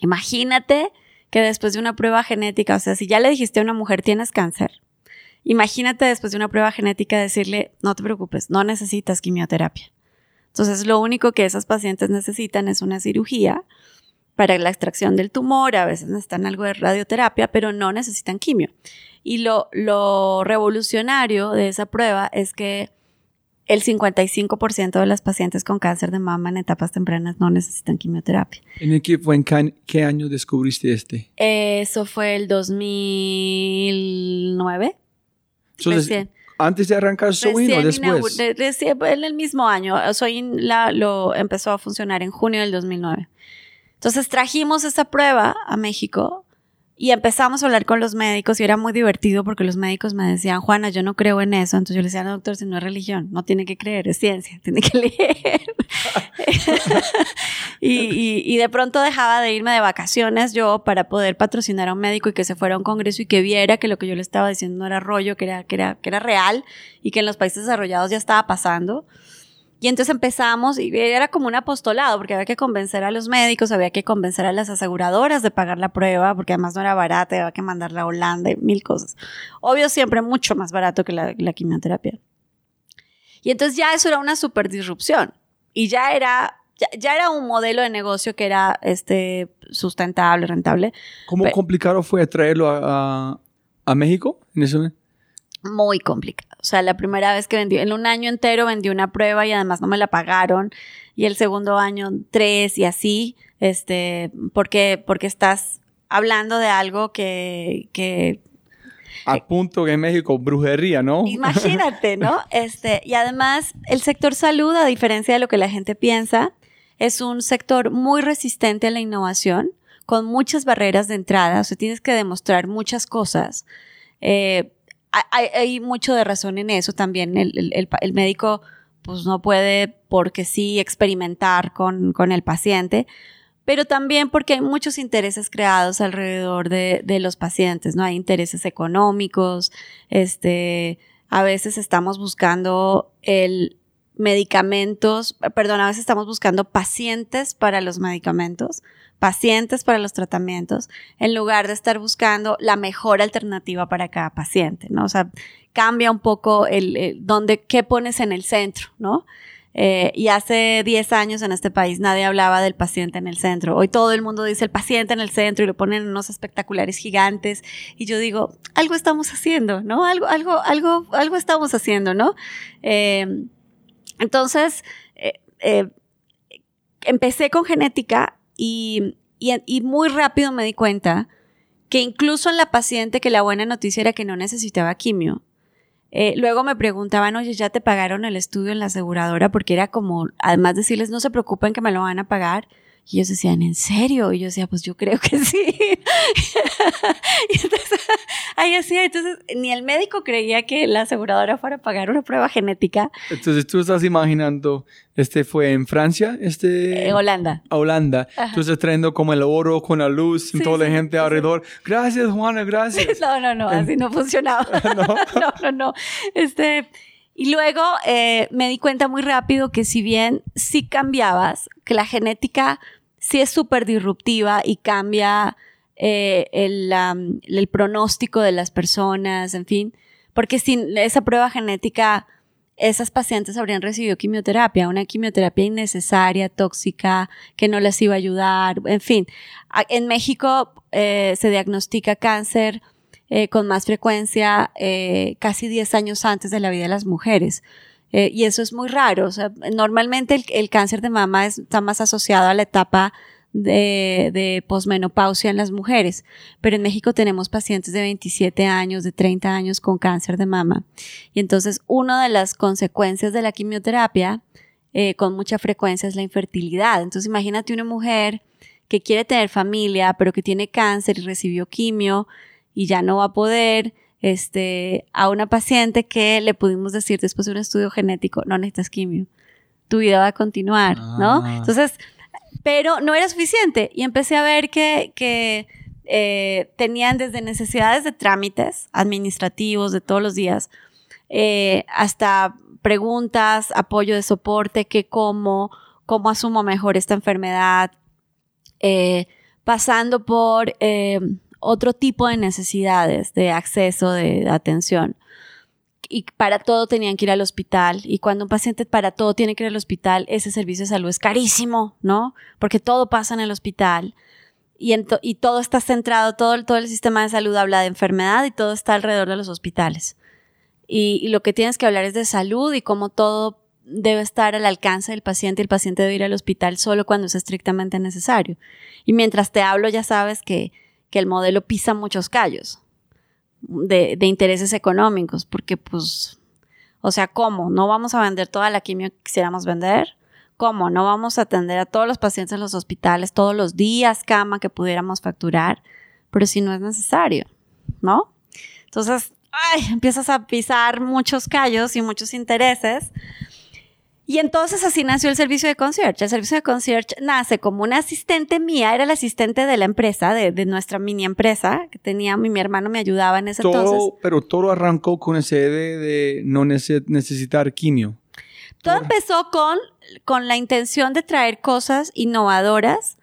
Imagínate que después de una prueba genética, o sea, si ya le dijiste a una mujer tienes cáncer, imagínate después de una prueba genética decirle, no te preocupes, no necesitas quimioterapia. Entonces, lo único que esas pacientes necesitan es una cirugía para la extracción del tumor, a veces necesitan algo de radioterapia, pero no necesitan quimio. Y lo, lo revolucionario de esa prueba es que el 55% de las pacientes con cáncer de mama en etapas tempranas no necesitan quimioterapia. ¿En qué, fue, en qué año descubriste este? Eso fue el 2009. recién. ¿Antes de arrancar Sowin o después? Recién, en el mismo año. La, lo empezó a funcionar en junio del 2009. Entonces trajimos esa prueba a México y empezamos a hablar con los médicos y era muy divertido porque los médicos me decían, Juana, yo no creo en eso. Entonces yo le decía, no, doctor, si no es religión, no tiene que creer, es ciencia, tiene que leer. y, y, de pronto dejaba de irme de vacaciones yo para poder patrocinar a un médico y que se fuera a un congreso y que viera que lo que yo le estaba diciendo no era rollo, que era, que era, que era real y que en los países desarrollados ya estaba pasando. Y entonces empezamos y era como un apostolado, porque había que convencer a los médicos, había que convencer a las aseguradoras de pagar la prueba, porque además no era barata, había que mandarla a Holanda y mil cosas. Obvio, siempre mucho más barato que la, quimioterapia. Y entonces ya eso era una super disrupción. Y ya era, ya, era un modelo de negocio que era este, sustentable, rentable. ¿Cómo complicado fue traerlo a, a, México en ese momento? muy complicado. O sea, la primera vez que vendí, en un año entero vendí una prueba y además no me la pagaron. Y el segundo año tres y así, este, porque, porque estás hablando de algo que, que a punto que en México brujería, ¿no? Imagínate, ¿no? Este, y además, el sector salud, a diferencia de lo que la gente piensa, es un sector muy resistente a la innovación, con muchas barreras de entrada, o sea, tienes que demostrar muchas cosas. Eh, hay, mucho de razón en eso también. El, médico pues no puede porque sí experimentar con, el paciente, pero también porque hay muchos intereses creados alrededor de, los pacientes, ¿no? Hay intereses económicos, este, a veces estamos buscando el medicamentos, perdón, a veces estamos buscando pacientes para los medicamentos, pacientes para los tratamientos, en lugar de estar buscando la mejor alternativa para cada paciente, ¿no? O sea, cambia un poco el, dónde, qué pones en el centro, ¿no? Eh, y hace 10 años en este país nadie hablaba del paciente en el centro. Hoy todo el mundo dice el paciente en el centro y lo ponen en unos espectaculares gigantes. Y yo digo, algo estamos haciendo, ¿no? Algo, algo, algo, algo estamos haciendo, ¿no? Eh, entonces, eh, empecé con genética y, y, muy rápido me di cuenta que incluso en la paciente que la buena noticia era que no necesitaba quimio, eh, luego me preguntaban, oye, ¿ya te pagaron el estudio en la aseguradora? Porque era como, además decirles, no se preocupen que me lo van a pagar. Y ellos decían, ¿en serio? Y yo decía, pues yo creo que sí. y entonces, ahí decía, entonces, ni el médico creía que la aseguradora fuera a pagar una prueba genética. Entonces, tú estás imaginando, este fue en Francia, este... En Holanda. A Holanda. Tú estás trayendo como el oro con la luz, y toda la gente alrededor. Gracias, Juana, gracias. no, no, no, así no funcionaba. ¿No? no, no, no. Este... Y luego eh, me di cuenta muy rápido que si bien sí cambiabas, que la genética sí es súper disruptiva y cambia eh, el, pronóstico de las personas, en fin, porque sin esa prueba genética, esas pacientes habrían recibido quimioterapia, una quimioterapia innecesaria, tóxica, que no les iba a ayudar, en fin. En México eh, se diagnostica cáncer eh, con más frecuencia casi 10 años antes de la vida de las mujeres. Eh, y eso es muy raro. Normalmente el, cáncer de mama está más asociado a la etapa de, de posmenopausia en las mujeres, pero en México tenemos pacientes de 27 años, de 30 años con cáncer de mama. Y entonces una de las consecuencias de la quimioterapia eh, con mucha frecuencia es la infertilidad. Entonces imagínate una mujer que quiere tener familia, pero que tiene cáncer y recibió quimio y ya no va a poder, este, a una paciente que le pudimos decir después de un estudio genético, no necesitas quimio, tu vida va a continuar, ¿no? Ah. Entonces, pero no era suficiente y empecé a ver que, que eh, tenían desde necesidades de trámites administrativos de todos los días, eh, hasta preguntas, apoyo de soporte, que cómo, cómo asumo mejor esta enfermedad, eh, pasando por otro tipo de necesidades de acceso, de, atención. Y para todo tenían que ir al hospital. Y cuando un paciente para todo tiene que ir al hospital, ese servicio de salud es carísimo, ¿no? Porque todo pasa en el hospital. Y, todo está centrado, todo, todo el sistema de salud habla de enfermedad y todo está alrededor de los hospitales. Y, y lo que tienes que hablar es de salud y cómo todo debe estar al alcance del paciente y el paciente debe ir al hospital solo cuando es estrictamente necesario. Y mientras te hablo ya sabes que, que el modelo pisa muchos callos de, de intereses económicos, porque pues, o sea, ¿cómo? ¿No vamos a vender toda la quimio que quisiéramos vender? ¿Cómo? ¿No vamos a atender a todos los pacientes en los hospitales todos los días, cama que pudiéramos facturar? Pero si no es necesario, ¿no? Entonces, ay, empiezas a pisar muchos callos y muchos intereses. Y entonces así nació el servicio de concierge. El servicio de concierge nace como una asistente mía, era la asistente de la empresa, de, de nuestra mini empresa que tenía, mi, mi hermano me ayudaba en ese entonces. Todo, pero todo arrancó con esa idea de no nece- necesitar quimio. Todo empezó con, con la intención de traer cosas innovadoras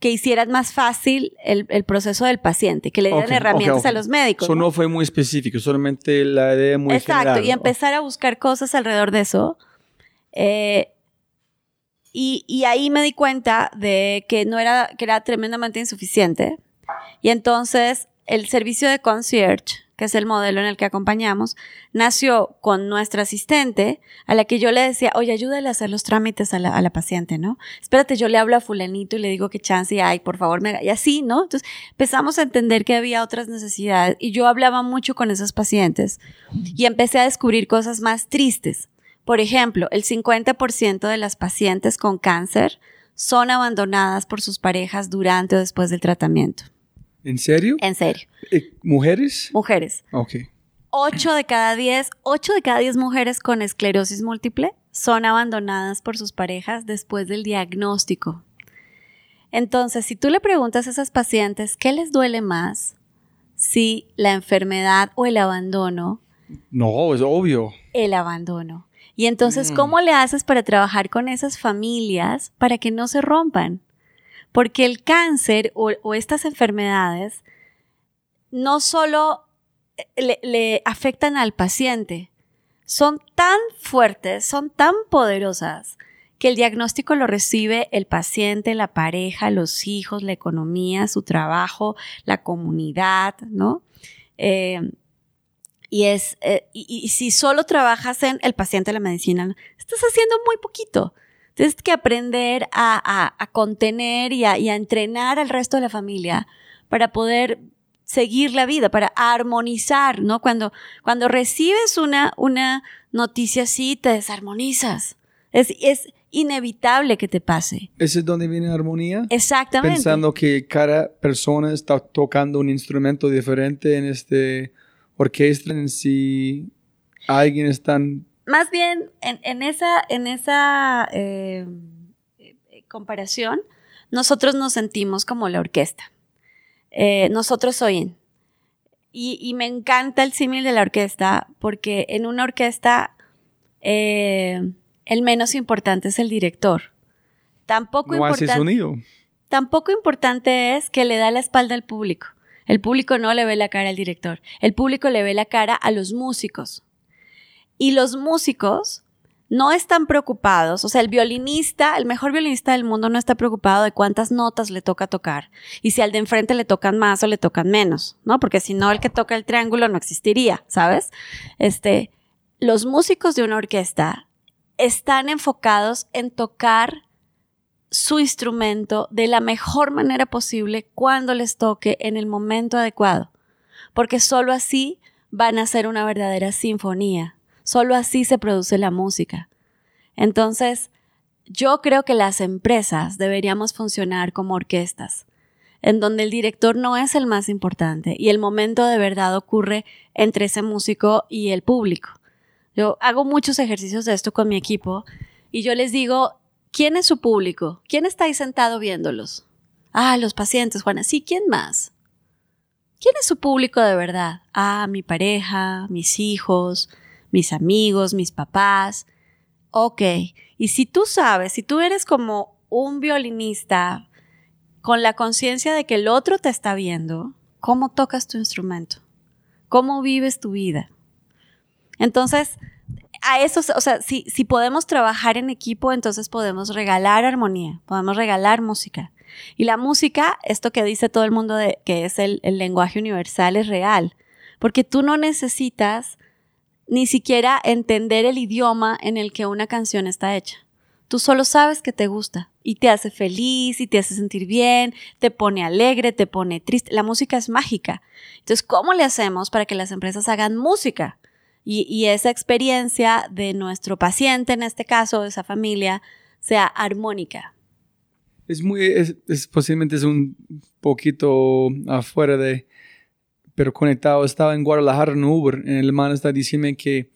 que hicieran más fácil el, el proceso del paciente, que le dieran Ok, herramientas ok, ok. a los médicos. Eso ¿no? no fue muy específico, solamente la idea muy Exacto, general. y empezar a buscar cosas alrededor de eso. Eh, y, ahí me di cuenta de que no era, que era tremendamente insuficiente. Y entonces el servicio de concierge, que es el modelo en el que acompañamos, nació con nuestra asistente, a la que yo le decía, oye, ayúdale a hacer los trámites a la, paciente, ¿no? Espérate, yo le hablo a fulanito y le digo qué chance hay, por favor, me haga-". y así, ¿no? Entonces empezamos a entender que había otras necesidades y yo hablaba mucho con esos pacientes y empecé a descubrir cosas más tristes. Por ejemplo, el 50% de las pacientes con cáncer son abandonadas por sus parejas durante o después del tratamiento. ¿En serio? En serio. ¿Mujeres? Mujeres. Ok. 8 de cada 10, 8 de cada 10 mujeres con esclerosis múltiple son abandonadas por sus parejas después del diagnóstico. Entonces, si tú le preguntas a esas pacientes qué les duele más, si la enfermedad o el abandono, No, es obvio. el abandono. Y entonces, ¿cómo le haces para trabajar con esas familias para que no se rompan? Porque el cáncer o, o estas enfermedades no solo eh, le, le afectan al paciente, son tan fuertes, son tan poderosas que el diagnóstico lo recibe el paciente, la pareja, los hijos, la economía, su trabajo, la comunidad, ¿no? Eh, y es, eh, y, y si solo trabajas en el paciente, la medicina, estás haciendo muy poquito. Tienes que aprender a, a- a contener y a, y a entrenar al resto de la familia para poder seguir la vida, para armonizar, ¿no? Cuando, cuando recibes una, una noticia así, te desarmonizas. Es, es inevitable que te pase. ¿Ese es donde viene la armonía? Exactamente. Pensando que cada persona está tocando un instrumento diferente en este orquesta, en si alguien está... Más bien, en, en esa, en esa eh, eh, comparación, nosotros nos sentimos como la orquesta. Eh, nosotros oyen. Y, y me encanta el símil de la orquesta, porque en una orquesta eh, el menos importante es el director. Tampoco No importante tampoco importante es que le da la espalda al público. El público no le ve la cara al director. El público le ve la cara a los músicos. Y los músicos no están preocupados. O sea, el violinista, el mejor violinista del mundo no está preocupado de cuántas notas le toca tocar. Y si al de enfrente le tocan más o le tocan menos, ¿no? Porque si no, el que toca el triángulo no existiría, ¿sabes? Este, los músicos de una orquesta están enfocados en tocar su instrumento de la mejor manera posible cuando les toque en el momento adecuado, porque sólo así van a ser una verdadera sinfonía, sólo así se produce la música. Entonces, yo creo que las empresas deberíamos funcionar como orquestas. en donde el director no es el más importante y el momento de verdad ocurre entre ese músico y el público. Yo hago muchos ejercicios de esto con mi equipo y yo les digo, ¿quién es su público? ¿Quién está ahí sentado viéndolos? Ah, los pacientes, Juana. Sí, ¿quién más? ¿Quién es su público de verdad? Ah, mi pareja, mis hijos, mis amigos, mis papás. Ok. Y si tú sabes, si tú eres como un violinista con la conciencia de que el otro te está viendo, ¿cómo tocas tu instrumento? ¿Cómo vives tu vida? Entonces, a eso, o sea, si, si podemos trabajar en equipo, entonces podemos regalar armonía, podemos regalar música. Y la música, esto que dice todo el mundo de que es el, el lenguaje universal, es real, porque tú no necesitas ni siquiera entender el idioma en el que una canción está hecha. Tú solo sabes que te gusta y te hace feliz y te hace sentir bien, te pone alegre, te pone triste. La música es mágica. Entonces, ¿cómo le hacemos para que las empresas hagan música? Y, esa experiencia de nuestro paciente, en este caso, de esa familia, sea armónica. Es muy, es, posiblemente es un poquito afuera de, pero conectado. Estaba en Guadalajara en Uber, el hermano está diciendo que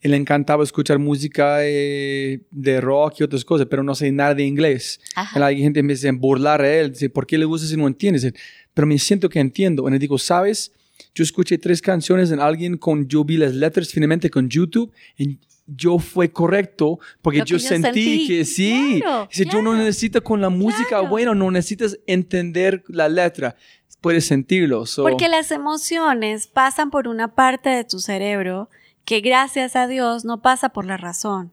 él le encantaba escuchar música eh, de rock y otras cosas, pero no sé nada de inglés. La gente empieza a burlar a él, dice, ¿por qué le gusta si no entiendes? Pero me siento que entiendo. Y le digo, ¿sabes? Yo escuché tres canciones en alguien con, yo vi las letras finalmente con YouTube y yo fue correcto porque yo, sentí, que sí. Dice, yo no necesito con la música bueno, no necesitas entender la letra, puedes sentirlo. Porque las emociones pasan por una parte de tu cerebro que gracias a Dios no pasa por la razón,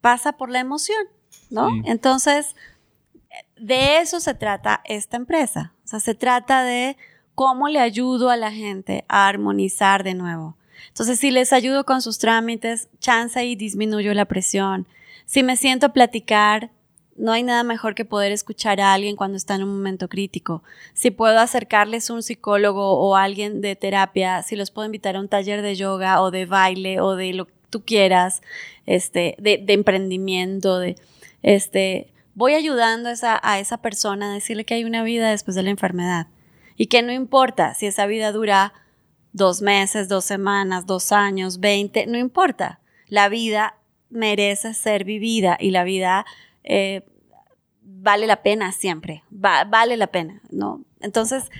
pasa por la emoción, ¿no? Entonces, de eso se trata esta empresa. O sea, se trata de cómo le ayudo a la gente a armonizar de nuevo. Entonces, si les ayudo con sus trámites, chance y disminuyo la presión. Si me siento a platicar, no hay nada mejor que poder escuchar a alguien cuando está en un momento crítico. Si puedo acercarles un psicólogo o alguien de terapia, si los puedo invitar a un taller de yoga o de baile o de lo que tú quieras, este, de, emprendimiento, de, este, voy ayudando a esa, a esa persona a decirle que hay una vida después de la enfermedad y que no importa si esa vida dura dos meses, dos semanas, dos años, veinte, no importa. La vida merece ser vivida y la vida eh, vale la pena siempre, vale la pena, ¿no? Entonces,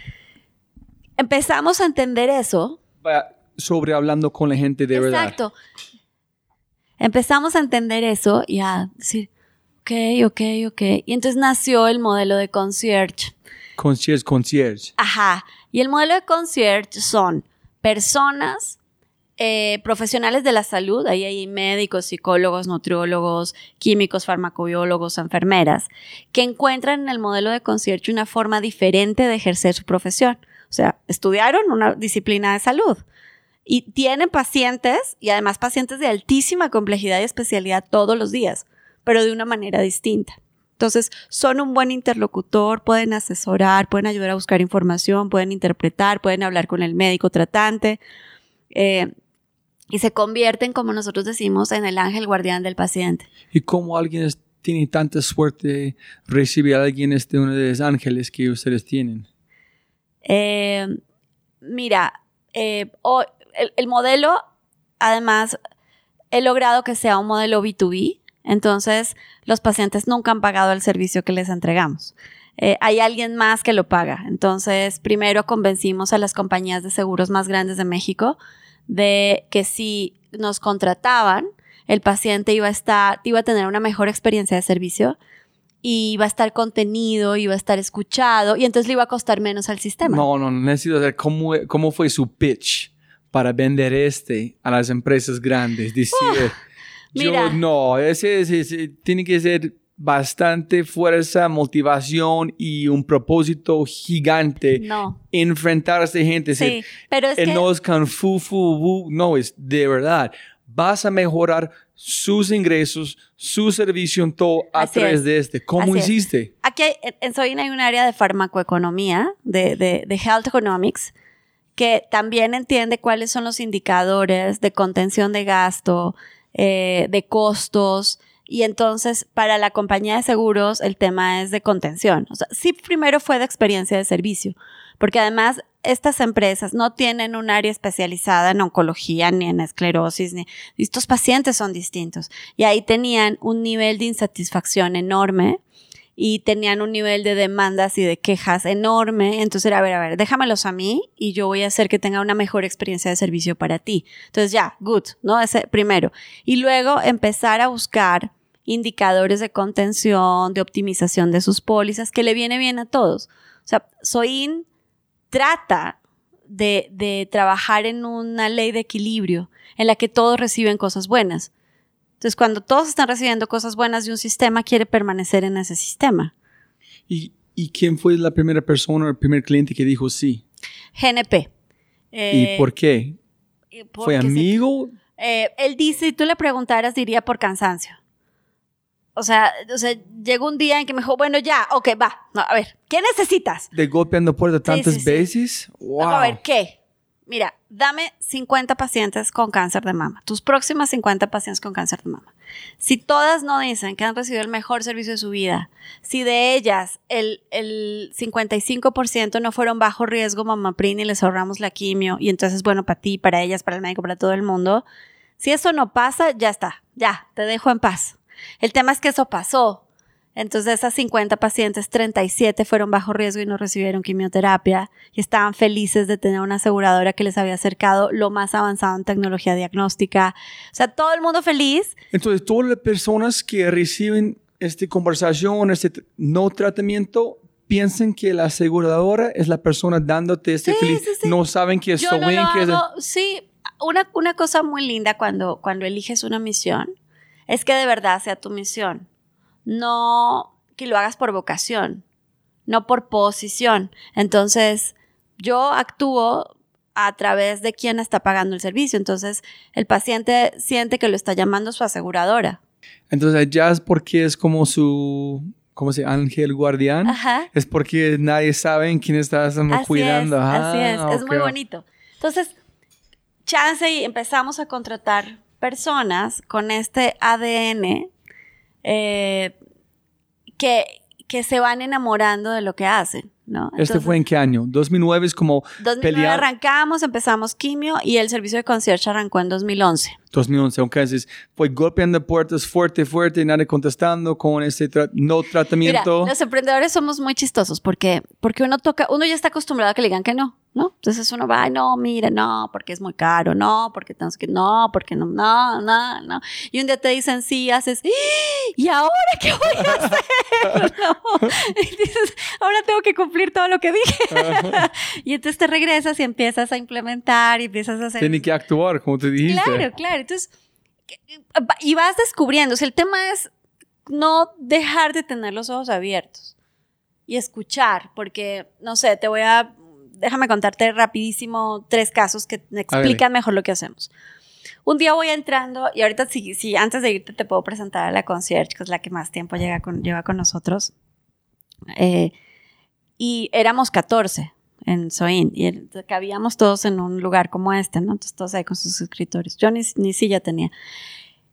empezamos a entender eso. Sobre hablando con la gente de verdad. Exacto. Empezamos a entender eso y a decir, ok, ok, ok. Y entonces nació el modelo de concierge. Concierge, concierge. Ajá. Y el modelo de concierge son personas eh, profesionales de la salud, ahí hay médicos, psicólogos, nutriólogos, químicos, farmacobiólogos, enfermeras, que encuentran en el modelo de concierto una forma diferente de ejercer su profesión. O sea, estudiaron una disciplina de salud y tienen pacientes y además pacientes de altísima complejidad y especialidad todos los días, pero de una manera distinta. Entonces, son un buen interlocutor, pueden asesorar, pueden ayudar a buscar información, pueden interpretar, pueden hablar con el médico tratante. Eh, y se convierten, como nosotros decimos, en el ángel guardián del paciente. ¿Y cómo alguien tiene tanta suerte de recibir a alguien este uno de los ángeles que ustedes tienen? Eh, mira, eh, el, modelo, además, he logrado que sea un modelo B2B, entonces los pacientes nunca han pagado el servicio que les entregamos. Eh, hay alguien más que lo paga. Entonces, primero convencimos a las compañías de seguros más grandes de México de que si nos contrataban, el paciente iba a estar, iba a tener una mejor experiencia de servicio y iba a estar contenido, iba a estar escuchado y entonces le iba a costar menos al sistema. No, no, necesito saber cómo, cómo fue su pitch para vender este a las empresas grandes. Decir, yo no, ese tiene que ser bastante fuerza, motivación y un propósito gigante. No. Enfrentar a esta gente. Sí, pero es que... No es fu, fu, no, es de verdad. Vas a mejorar sus ingresos, su servicio en todo a través de este. ¿Cómo hiciste? Aquí en Soin hay un área de farmacoeconomía, de, de, de health economics, que también entiende cuáles son los indicadores de contención de gasto, eh, de costos, Y entonces, para la compañía de seguros, el tema es de contención. O sea, sí, primero fue de experiencia de servicio, porque además estas empresas no tienen un área especializada en oncología ni en esclerosis, ni estos pacientes son distintos. Y ahí tenían un nivel de insatisfacción enorme y tenían un nivel de demandas y de quejas enorme. Entonces era, a ver, a ver, déjamelos a mí y yo voy a hacer que tenga una mejor experiencia de servicio para ti. Entonces ya, good, ¿no? Ese primero. Y luego empezar a buscar indicadores de contención, de optimización de sus pólizas, que le viene bien a todos. O sea, Soin trata de, de trabajar en una ley de equilibrio en la que todos reciben cosas buenas. Entonces, cuando todos están recibiendo cosas buenas de un sistema, quiere permanecer en ese sistema. ¿Y, y quién fue la primera persona o el primer cliente que dijo sí? GNP. ¿Y por qué? Eh, ¿Fue porque se- amigo? Eh, él dice, si tú le preguntaras, diría por cansancio. O sea, o sea, llegó un día en que me dijo, bueno, ya, ok, va. No, a ver, ¿qué necesitas? ¿De golpeando puertas tantas sí, sí. veces? Wow. A ver, ¿qué? Mira, dame 50 pacientes con cáncer de mama, tus próximas 50 pacientes con cáncer de mama. Si todas no dicen que han recibido el mejor servicio de su vida, si de ellas el, el 55% no fueron bajo riesgo mamaprin y les ahorramos la quimio, y entonces es bueno para ti, para ellas, para el médico, para todo el mundo, si eso no pasa, ya está, ya, te dejo en paz. El tema es que eso pasó. Entonces, de esas 50 pacientes, 37 fueron bajo riesgo y no recibieron quimioterapia y estaban felices de tener una aseguradora que les había acercado lo más avanzado en tecnología diagnóstica. O sea, todo el mundo feliz. Entonces, todas las personas que reciben esta conversación, este no tratamiento, piensan que la aseguradora es la persona dándote este Sí, feliz. sí, sí. No saben que es Yo no lo que es... Sí, una, una cosa muy linda cuando, cuando eliges una misión es que de verdad sea tu misión. No que lo hagas por vocación, no por posición. Entonces, yo actúo a través de quien está pagando el servicio. Entonces, el paciente siente que lo está llamando su aseguradora. Entonces, ya es porque es como su... ¿Cómo se llama? Ángel guardián. Ajá. Es porque nadie sabe en quién Así cuidando. es, Ah, así es, es muy bonito. Entonces, chance y empezamos a contratar personas con este ADN eh, que, que se van enamorando de lo que hacen, ¿no? ¿Este fue en qué año? 2009 es como 2009 pelear- arrancamos, empezamos quimio y el servicio de concierge arrancó en 2011. 2011, aunque entonces fue golpeando puertas fuerte, fuerte, y nadie contestando con ese tra- no Mira, tratamiento. los emprendedores somos muy chistosos porque, porque uno toca, uno ya está acostumbrado a que le digan que no, ¿no? Entonces uno va, "Ay, no, mire, no, porque es muy caro, no, porque tenemos que, no, porque no, no, no, no. Y un día te dicen sí, haces, "¡Ah! ¿y ahora qué voy a hacer? No. Y dices, ahora tengo que cumplir todo lo que dije. y entonces te regresas y empiezas a implementar y empiezas a hacer Tiene que actuar, como te dijiste. Claro, claro. Entonces, que- y vas descubriendo. O sea, el tema es no dejar de tener los ojos abiertos y escuchar, porque, no sé, te voy a, déjame contarte rapidísimo tres casos que explican mejor lo que hacemos. Un día voy entrando y ahorita si, si antes de irte te puedo presentar a la concierge, que es la que más tiempo llega con, lleva con nosotros. Eh, y éramos 14 en Soin y cabíamos todos en un lugar como este, ¿no? Entonces todos ahí con sus escritorios. Yo ni, ni silla tenía.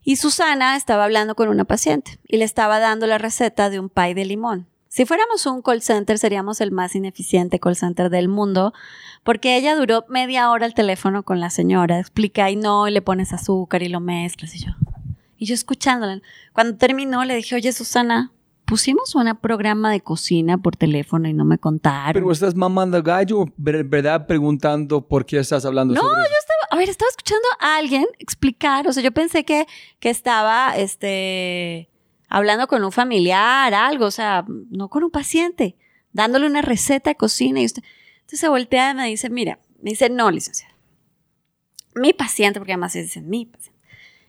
Y Susana estaba hablando con una paciente y le estaba dando la receta de un pie de limón. Si fuéramos un call center, seríamos el más ineficiente call center del mundo, porque ella duró media hora al teléfono con la señora, explica y no, y le pones azúcar y lo mezclas y yo. Y yo escuchándola. Cuando terminó, le dije, oye, Susana, pusimos un programa de cocina por teléfono y no me contaron. Pero estás mamando gallo, ver- ¿verdad? Preguntando por qué estás hablando No, sobre yo estaba, a ver, estaba escuchando a alguien explicar, o sea, yo pensé que, que estaba, este, hablando con un familiar, algo, o sea, no con un paciente, dándole una receta de cocina y usted, entonces se voltea y me dice, mira, me dice, no, licenciada, mi paciente, porque además se dice mi paciente,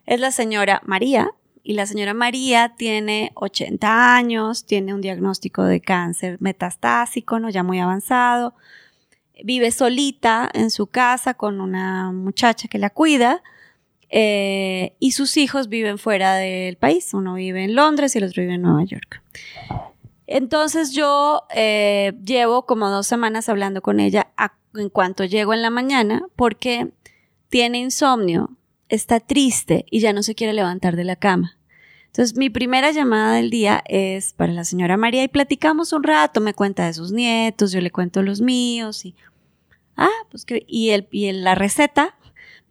es la señora María, y la señora María tiene 80 años, tiene un diagnóstico de cáncer metastásico, ¿no? Ya muy avanzado, vive solita en su casa con una muchacha que la cuida eh, y sus hijos viven fuera del país. Uno vive en Londres y el otro vive en Nueva York. Entonces yo eh, llevo como dos semanas hablando con ella en cuanto llego en la mañana porque tiene insomnio, está triste y ya no se quiere levantar de la cama. Entonces, mi primera llamada del día es para la señora María y platicamos un rato, me cuenta de sus nietos, yo le cuento los míos y, ah, pues que, y, el, y la receta,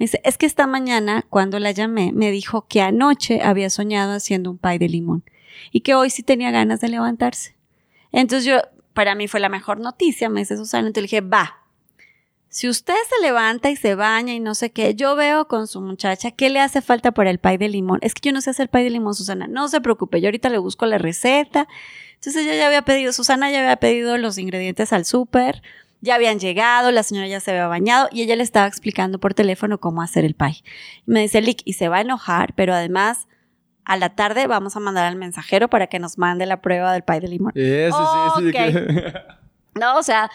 me dice, es que esta mañana, cuando la llamé, me dijo que anoche había soñado haciendo un pie de limón y que hoy sí tenía ganas de levantarse. Entonces yo, para mí fue la mejor noticia, me dice Susana, entonces le dije, va, si usted se levanta y se baña y no sé qué, yo veo con su muchacha qué le hace falta para el pay de limón. Es que yo no sé hacer pay de limón, Susana. No se preocupe, yo ahorita le busco la receta. Entonces ella ya había pedido, Susana ya había pedido los ingredientes al súper, ya habían llegado, la señora ya se había bañado y ella le estaba explicando por teléfono cómo hacer el pay. Y me dice, Lick, y se va a enojar, pero además a la tarde vamos a mandar al mensajero para que nos mande la prueba del pay de limón. Eso, sí, sí. Ok. No, o sea,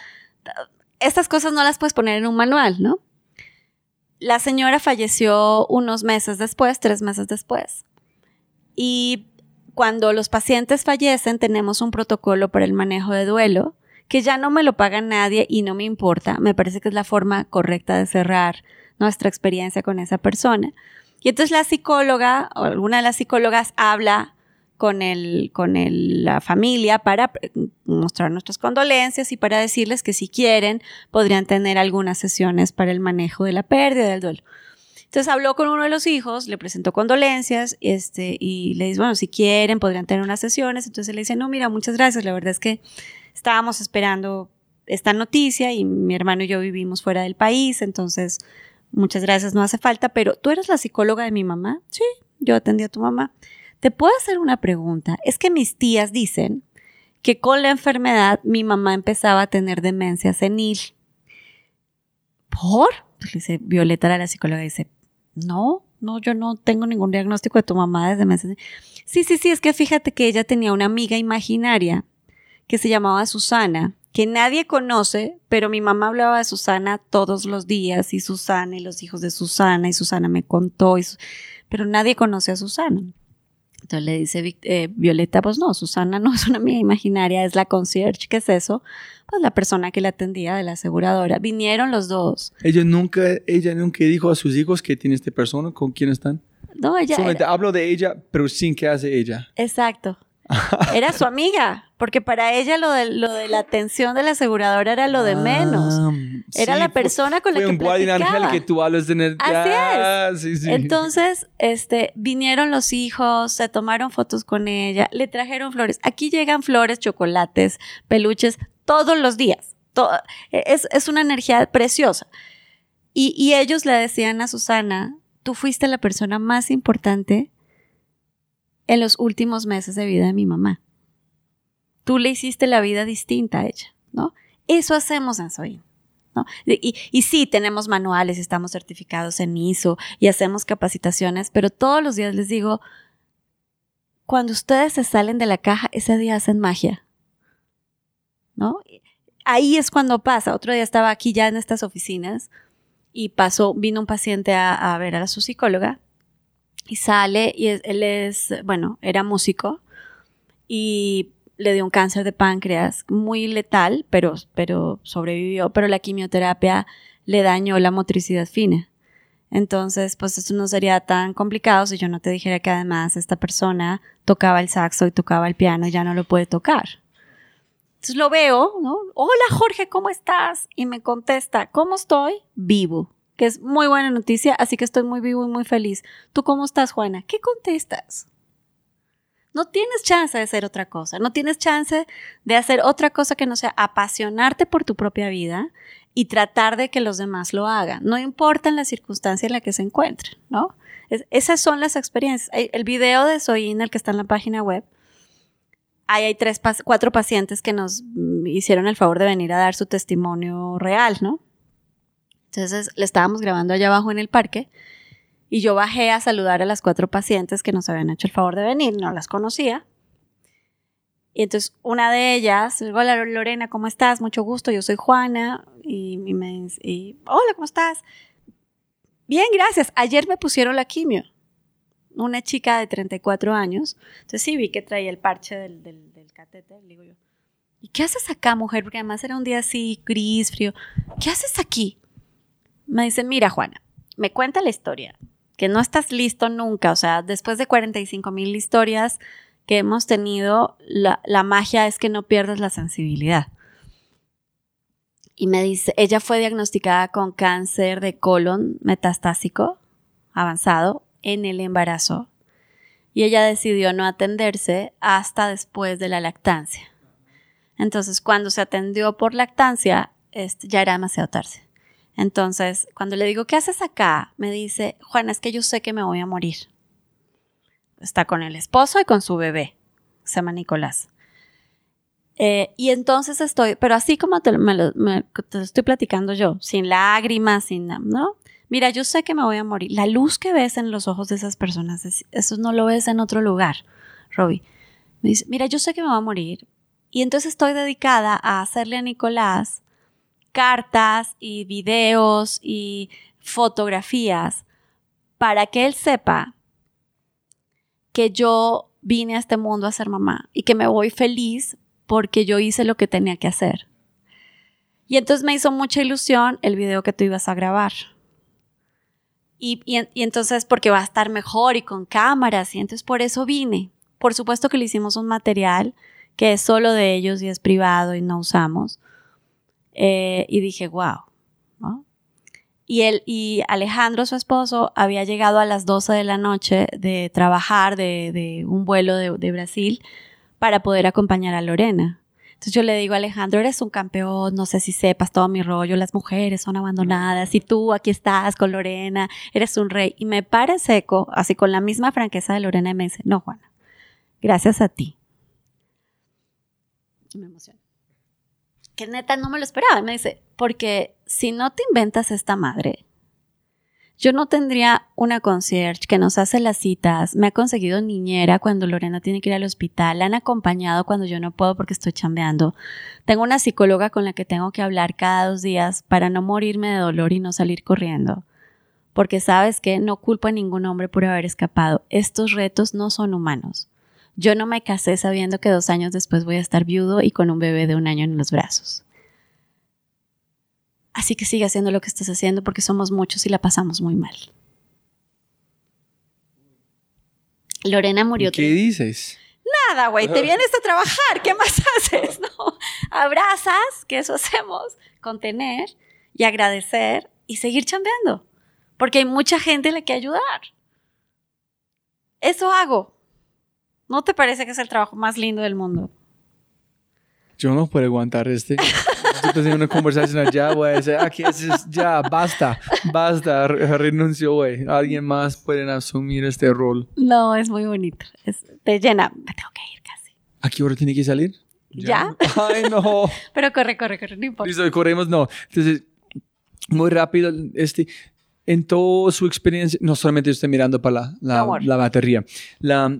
estas cosas no las puedes poner en un manual, ¿no? La señora falleció unos meses después, tres meses después. Y cuando los pacientes fallecen, tenemos un protocolo para el manejo de duelo, que ya no me lo paga nadie y no me importa. Me parece que es la forma correcta de cerrar nuestra experiencia con esa persona. Y entonces la psicóloga o alguna de las psicólogas habla con, el, con el, la familia para mostrar nuestras condolencias y para decirles que si quieren podrían tener algunas sesiones para el manejo de la pérdida del duelo. Entonces habló con uno de los hijos, le presentó condolencias este, y le dice, bueno, si quieren podrían tener unas sesiones. Entonces le dice, no, mira, muchas gracias, la verdad es que estábamos esperando esta noticia y mi hermano y yo vivimos fuera del país, entonces muchas gracias, no hace falta, pero tú eres la psicóloga de mi mamá. Sí, yo atendí a tu mamá. Te puedo hacer una pregunta. Es que mis tías dicen que con la enfermedad mi mamá empezaba a tener demencia senil. ¿Por? Pues le dice Violeta, la psicóloga, dice, no, no, yo no tengo ningún diagnóstico de tu mamá de demencia senil. Sí, sí, sí, es que fíjate que ella tenía una amiga imaginaria que se llamaba Susana, que nadie conoce, pero mi mamá hablaba de Susana todos los días y Susana y los hijos de Susana y Susana me contó, pero nadie conoce a Susana. Entonces le dice eh, Violeta, pues no, Susana no es una amiga imaginaria, es la concierge, ¿qué es eso? Pues la persona que la atendía de la aseguradora. Vinieron los dos. Ella nunca, ella nunca dijo a sus hijos que tiene esta persona, con quién están. No, ella. Solamente hablo de ella, pero sin que hace ella. Exacto. Era su amiga, porque para ella lo de, lo de la atención de la aseguradora era lo de menos. Ah, Era sí, la fue- persona con la fue que un platicaba. ángel que tú hablas de... Así Ah, sí, sí. Entonces, este, vinieron los hijos, se tomaron fotos con ella, le trajeron flores. Aquí llegan flores, chocolates, peluches todos los días. To- es, es una energía preciosa. Y, y ellos le decían a Susana, tú fuiste la persona más importante en los últimos meses de vida de mi mamá. Tú le hiciste la vida distinta a ella, ¿no? Eso hacemos en Soin. ¿no? Y, sí, tenemos manuales, estamos certificados en ISO y hacemos capacitaciones, pero todos los días les digo, cuando ustedes se salen de la caja, ese día hacen magia. ¿No? Ahí es cuando pasa. Otro día estaba aquí ya en estas oficinas y pasó, vino un paciente a, ver a su psicóloga y sale y él es, bueno, era músico y le dio un cáncer de páncreas muy letal, pero, pero sobrevivió, pero la quimioterapia le dañó la motricidad fina. Entonces, pues esto no sería tan complicado si yo no te dijera que además esta persona tocaba el saxo y tocaba el piano y ya no lo puede tocar. Entonces lo veo, ¿no? Hola Jorge, ¿cómo estás? Y me contesta, ¿cómo estoy? Vivo, que es muy buena noticia, así que estoy muy vivo y muy feliz. ¿Tú cómo estás, Juana? ¿Qué contestas? No tienes chance de hacer otra cosa, no tienes chance de hacer otra cosa que no sea apasionarte por tu propia vida y tratar de que los demás lo hagan, no importa en la circunstancia en la que se encuentren, ¿no? Es- esas son las experiencias. El video de Soyin, el que está en la página web, ahí hay tres, cuatro pacientes que nos mm, hicieron el favor de venir a dar su testimonio real, ¿no? Entonces le estábamos grabando allá abajo en el parque y yo bajé a saludar a las cuatro pacientes que nos habían hecho el favor de venir, no las conocía. Y entonces una de ellas, hola Lorena, ¿cómo estás? Mucho gusto, yo soy Juana. Y, y me y, hola, ¿cómo estás? Bien, gracias. Ayer me pusieron la quimio. Una chica de 34 años. Entonces sí vi que traía el parche del, del, del catéter. Digo yo, ¿y qué haces acá, mujer? Porque además era un día así, gris, frío. ¿Qué haces aquí? Me dice, mira, Juana, me cuenta la historia. Que no estás listo nunca. O sea, después de 45 mil historias que hemos tenido, la, la magia es que no pierdas la sensibilidad. Y me dice, ella fue diagnosticada con cáncer de colon metastásico avanzado en el embarazo. Y ella decidió no atenderse hasta después de la lactancia. Entonces, cuando se atendió por lactancia, este, ya era demasiado tarde. Entonces, cuando le digo, ¿qué haces acá? Me dice, Juana, es que yo sé que me voy a morir. Está con el esposo y con su bebé, se llama Nicolás. Eh, y entonces estoy, pero así como te, me estoy platicando yo, sin lágrimas, sin ¿no? Mira, yo sé que me voy a morir. La luz que ves en los ojos de esas personas, es- eso no lo ves en otro lugar, Robbie. Me dice, mira, yo sé que me voy a morir. Y entonces estoy dedicada a hacerle a Nicolás cartas y videos y fotografías para que él sepa que yo vine a este mundo a ser mamá y que me voy feliz porque yo hice lo que tenía que hacer. Y entonces me hizo mucha ilusión el video que tú ibas a grabar. Y, y- entonces porque va a estar mejor y con cámaras y entonces por eso vine. Por supuesto que le hicimos un material que es solo de ellos y es privado y no usamos. Eh, y dije, wow. Y él y Alejandro, su esposo, había llegado a las 12 de la noche de trabajar de, de un vuelo de, de Brasil para poder acompañar a Lorena. Entonces yo le digo Alejandro, eres un campeón, no sé si sepas todo mi rollo, las mujeres son abandonadas y tú aquí estás con Lorena, eres un rey. Y me para seco, así con la misma franqueza de Lorena y me dice, no, Juana, gracias a ti. Me emociona. Que neta no me lo esperaba. Y me dice, porque si no te inventas esta madre, yo no tendría una concierge que nos hace las citas, me ha conseguido niñera cuando Lorena tiene que ir al hospital, la han acompañado cuando yo no puedo porque estoy chambeando. Tengo una psicóloga con la que tengo que hablar cada dos días para no morirme de dolor y no salir corriendo. Porque sabes que no culpo a ningún hombre por haber escapado. Estos retos no son humanos. Yo no me casé sabiendo que dos años después voy a estar viudo y con un bebé de un año en los brazos. Así que sigue haciendo lo que estás haciendo porque somos muchos y la pasamos muy mal. Lorena murió. ¿Qué dices? Nada, güey, te vienes a trabajar, ¿qué más haces? No, abrazas, que eso hacemos, contener y agradecer y seguir chambeando, porque hay mucha gente a la que ayudar. Eso hago. ¿No te parece que es el trabajo más lindo del mundo? Yo no puedo aguantar este. Estoy teniendo una conversación allá, güey. Aquí es, ya, basta, basta, re- renuncio, güey. Alguien más puede asumir este rol. No, es muy bonito. Es- te llena. Me tengo que ir casi. ¿A qué hora tiene que salir? ¿Ya? Ay, no. Pero corre, corre, corre, no importa. Listo, corremos, no. Entonces, muy rápido, este, en toda su experiencia, no solamente estoy mirando para la, la, la batería, la,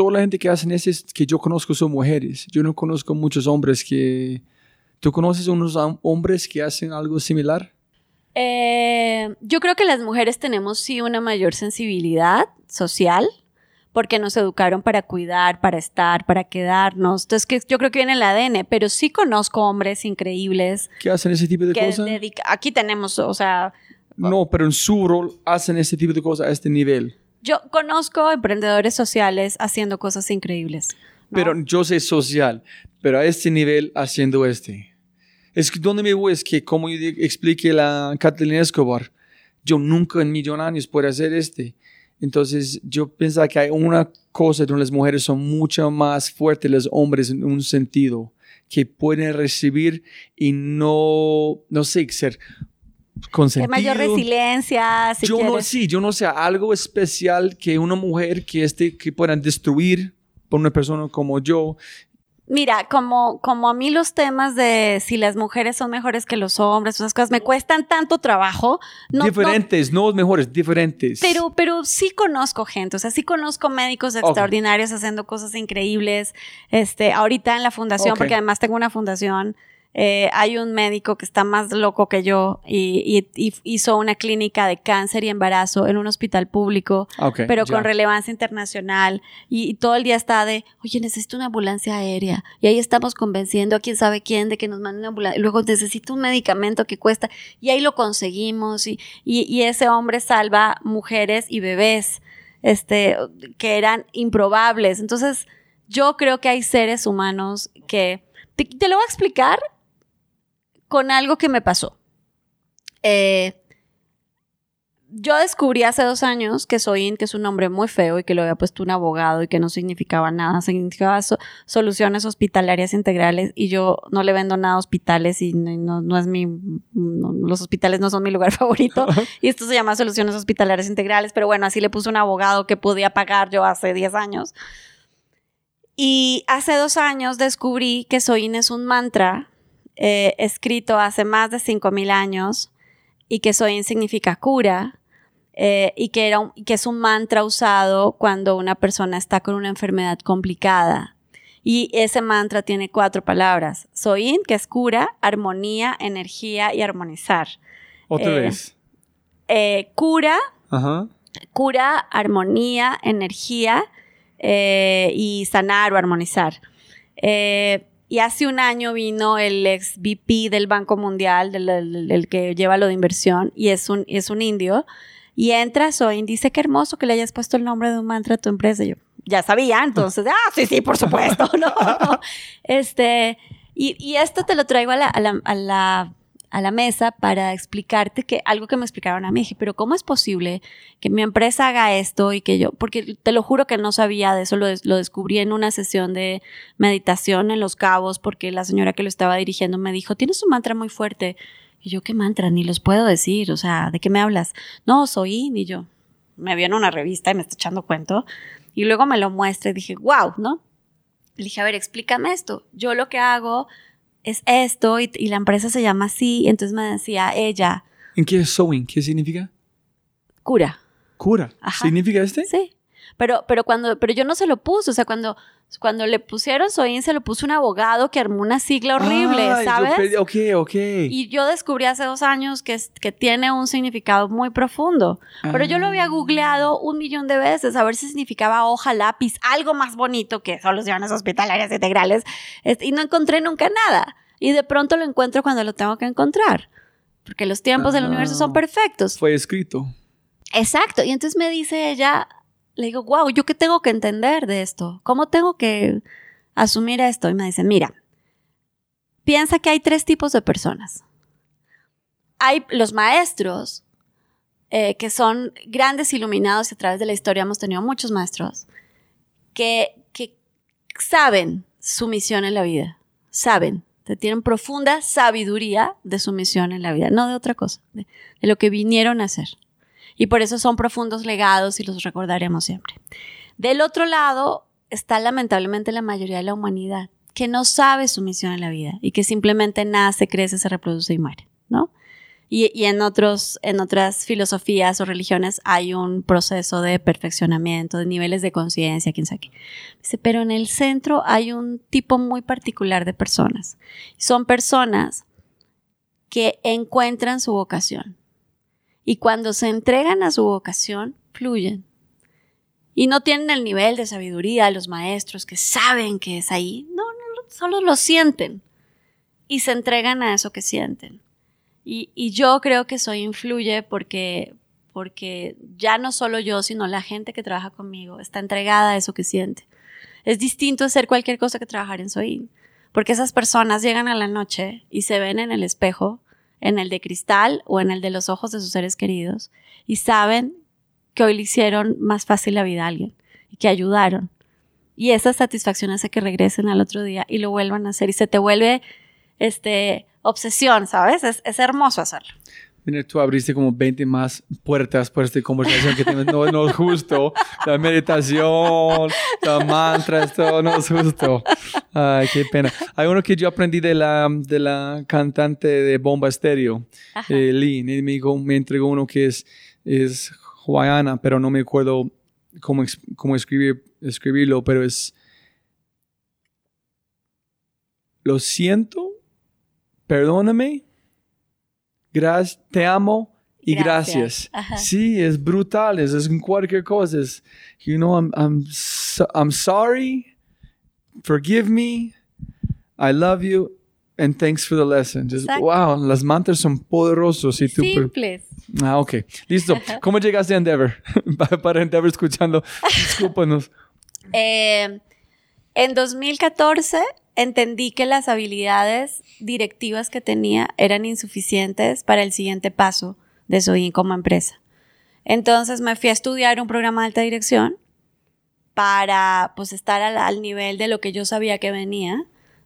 toda la gente que hacen eso es que yo conozco son mujeres. Yo no conozco muchos hombres que... ¿Tú conoces unos hom- hombres que hacen algo similar? Eh, yo creo que las mujeres tenemos sí una mayor sensibilidad social porque nos educaron para cuidar, para estar, para quedarnos. Entonces, que yo creo que viene en el ADN, pero sí conozco hombres increíbles ¿Que hacen ese tipo de cosas? dedica- aquí tenemos, o sea, No, pero en su rol hacen ese tipo de cosas a este nivel. Yo conozco emprendedores sociales haciendo cosas increíbles. ¿no? Pero yo sé social, pero a este nivel haciendo este. Es que donde me voy es que, como yo expliqué la Catalina Escobar, yo nunca en millón años puedo hacer este. Entonces, yo pensaba que hay una cosa donde las mujeres son mucho más fuertes los hombres en un sentido, que pueden recibir y no, no sé, ser de consentido. mayor resiliencia, si yo no, sí, yo no sé, algo especial que una mujer que, este, que puedan destruir por una persona como yo. Mira, como, como a mí los temas de si las mujeres son mejores que los hombres, esas cosas me cuestan tanto trabajo. No, no- diferentes, no, mejores, diferentes. pero, pero sí conozco gente, o sea, sí conozco médicos extraordinarios haciendo cosas increíbles. Este, ahorita en la fundación, porque además tengo una fundación, eh, hay un médico que está más loco que yo y, y- y hizo una clínica de cáncer y embarazo en un hospital público, Ok, pero ya. con relevancia internacional. Y, y todo el día está de, oye, necesito una ambulancia aérea. Y ahí estamos convenciendo a quién sabe quién de que nos manden una ambulancia. Luego necesito un medicamento que cuesta. Y ahí lo conseguimos. Y, y, y ese hombre salva mujeres y bebés este, que eran improbables. Entonces, yo creo que hay seres humanos que... Te, te lo voy a explicar con algo que me pasó. Eh, yo descubrí hace dos años que Soin, que es un nombre muy feo y que lo había puesto un abogado y que no significaba nada, significaba so- soluciones hospitalarias integrales y yo no le vendo nada a hospitales y no, es mi, los hospitales no son mi lugar favorito y esto se llama soluciones hospitalarias integrales, pero bueno, así le puse un abogado que podía pagar yo hace 10 años. Y hace dos años descubrí que Soin es un mantra eh, escrito hace más de 5.000 años y que Soin significa cura eh, y que, era un- que es un mantra usado cuando una persona está con una enfermedad complicada. Y ese mantra tiene cuatro palabras. Soin, que es cura, armonía, energía y armonizar. Otra eh, vez. Eh, cura, Ajá. cura, armonía, energía eh, y sanar o armonizar. Eh, y hace un año vino el ex VP del Banco Mundial, del, del- del que lleva lo de inversión, y es un, es un indio. Y entra Soin, dice que hermoso que le hayas puesto el nombre de un mantra a tu empresa. Y yo ya sabía, entonces, ah, sí, sí, por supuesto, ¿no? Este, y, y esto te lo traigo a la, a la, a la, a la mesa para explicarte que algo que me explicaron a mí, dije, pero ¿cómo es posible que mi empresa haga esto y que yo, porque te lo juro que no sabía de eso, lo, lo descubrí en una sesión de meditación en Los Cabos, porque la señora que lo estaba dirigiendo me dijo, tienes un mantra muy fuerte. Y yo, ¿qué mantra? Ni los puedo decir, o sea, ¿de qué me hablas? No, soy, ni yo. Me vio en una revista y me está echando cuento. Y luego me lo muestra y dije, wow, ¿no? Le dije, a ver, explícame esto. Yo lo que hago es esto y, y la empresa se llama así. Entonces me decía ella, ¿En qué es sewing? ¿Qué significa? cura. Cura. Ajá. ¿Significa este? Sí. Pero, pero cuando, pero yo no se lo puse, o sea, cuando, cuando le pusieron Soin, se lo puso un abogado que armó una sigla horrible, Ah, ¿sabes? pedí- ok, ok. Y yo descubrí hace dos años que, que tiene un significado muy profundo. Pero yo lo había Ah. googleado un millón de veces a ver si significaba hoja, lápiz, algo más bonito que soluciones hospitalarias integrales. Este, y no encontré nunca nada. Y de pronto lo encuentro cuando lo tengo que encontrar. Porque los tiempos del Ah. universo son perfectos. Fue escrito. Exacto. Y entonces me dice ella, le digo, wow, ¿yo qué tengo que entender de esto? ¿Cómo tengo que asumir esto? Y me dice, mira, piensa que hay tres tipos de personas. Hay los maestros, eh, que son grandes iluminados y a través de la historia hemos tenido muchos maestros, que, que saben su misión en la vida, saben, que tienen profunda sabiduría de su misión en la vida, no de otra cosa, de- de lo que vinieron a hacer. Y por eso son profundos legados y los recordaremos siempre. Del otro lado está lamentablemente la mayoría de la humanidad que no sabe su misión en la vida y que simplemente nace, crece, se reproduce y muere, ¿no? Y, en, otros, en otras filosofías o religiones hay un proceso de perfeccionamiento, de niveles de conciencia, quién sabe qué. Pero en el centro hay un tipo muy particular de personas. Son personas que encuentran su vocación. Y cuando se entregan a su vocación, fluyen. Y no tienen el nivel de sabiduría los maestros que saben que es ahí. No, no, solo lo sienten. Y se entregan a eso que sienten. Y, y yo creo que eso influye porque, porque ya no solo yo, sino la gente que trabaja conmigo está entregada a eso que siente. Es distinto hacer cualquier cosa que trabajar en Soin. Porque esas personas llegan a la noche y se ven en el espejo, en el de cristal o en el de los ojos de sus seres queridos, y saben que hoy le hicieron más fácil la vida a alguien y que ayudaron. Y esa satisfacción hace que regresen al otro día y lo vuelvan a hacer y se te vuelve este obsesión, ¿sabes? Es, es hermoso hacerlo. Mira, tú abriste como 20 más puertas por esta conversación que tenemos. No, no es justo. La meditación, la mantra, esto no es justo. Ay, qué pena. Hay uno que yo aprendí de la, de la cantante de Bomba Estéreo, eh, Lee. Y me, dijo- me entregó uno que es, es hawaiana, pero no me acuerdo cómo, cómo escribir, escribirlo, pero es... Lo siento, perdóname, gracias, te amo y Gracias. Sí, es brutal, es, es cualquier cosa. Es, you know, I'm, I'm, so- I'm sorry, forgive me, I love you, and thanks for the lesson. Just, wow, las mantras son poderosos. Y tú, Simples. ah, ok, listo. ¿Cómo llegaste a Endeavor? para, para Endeavor escuchando, discúlpanos. Eh, en 2014 entendí que las habilidades directivas que tenía eran insuficientes para el siguiente paso de Soin como empresa. Entonces me fui a estudiar un programa de alta dirección para pues estar al, al nivel de lo que yo sabía que venía,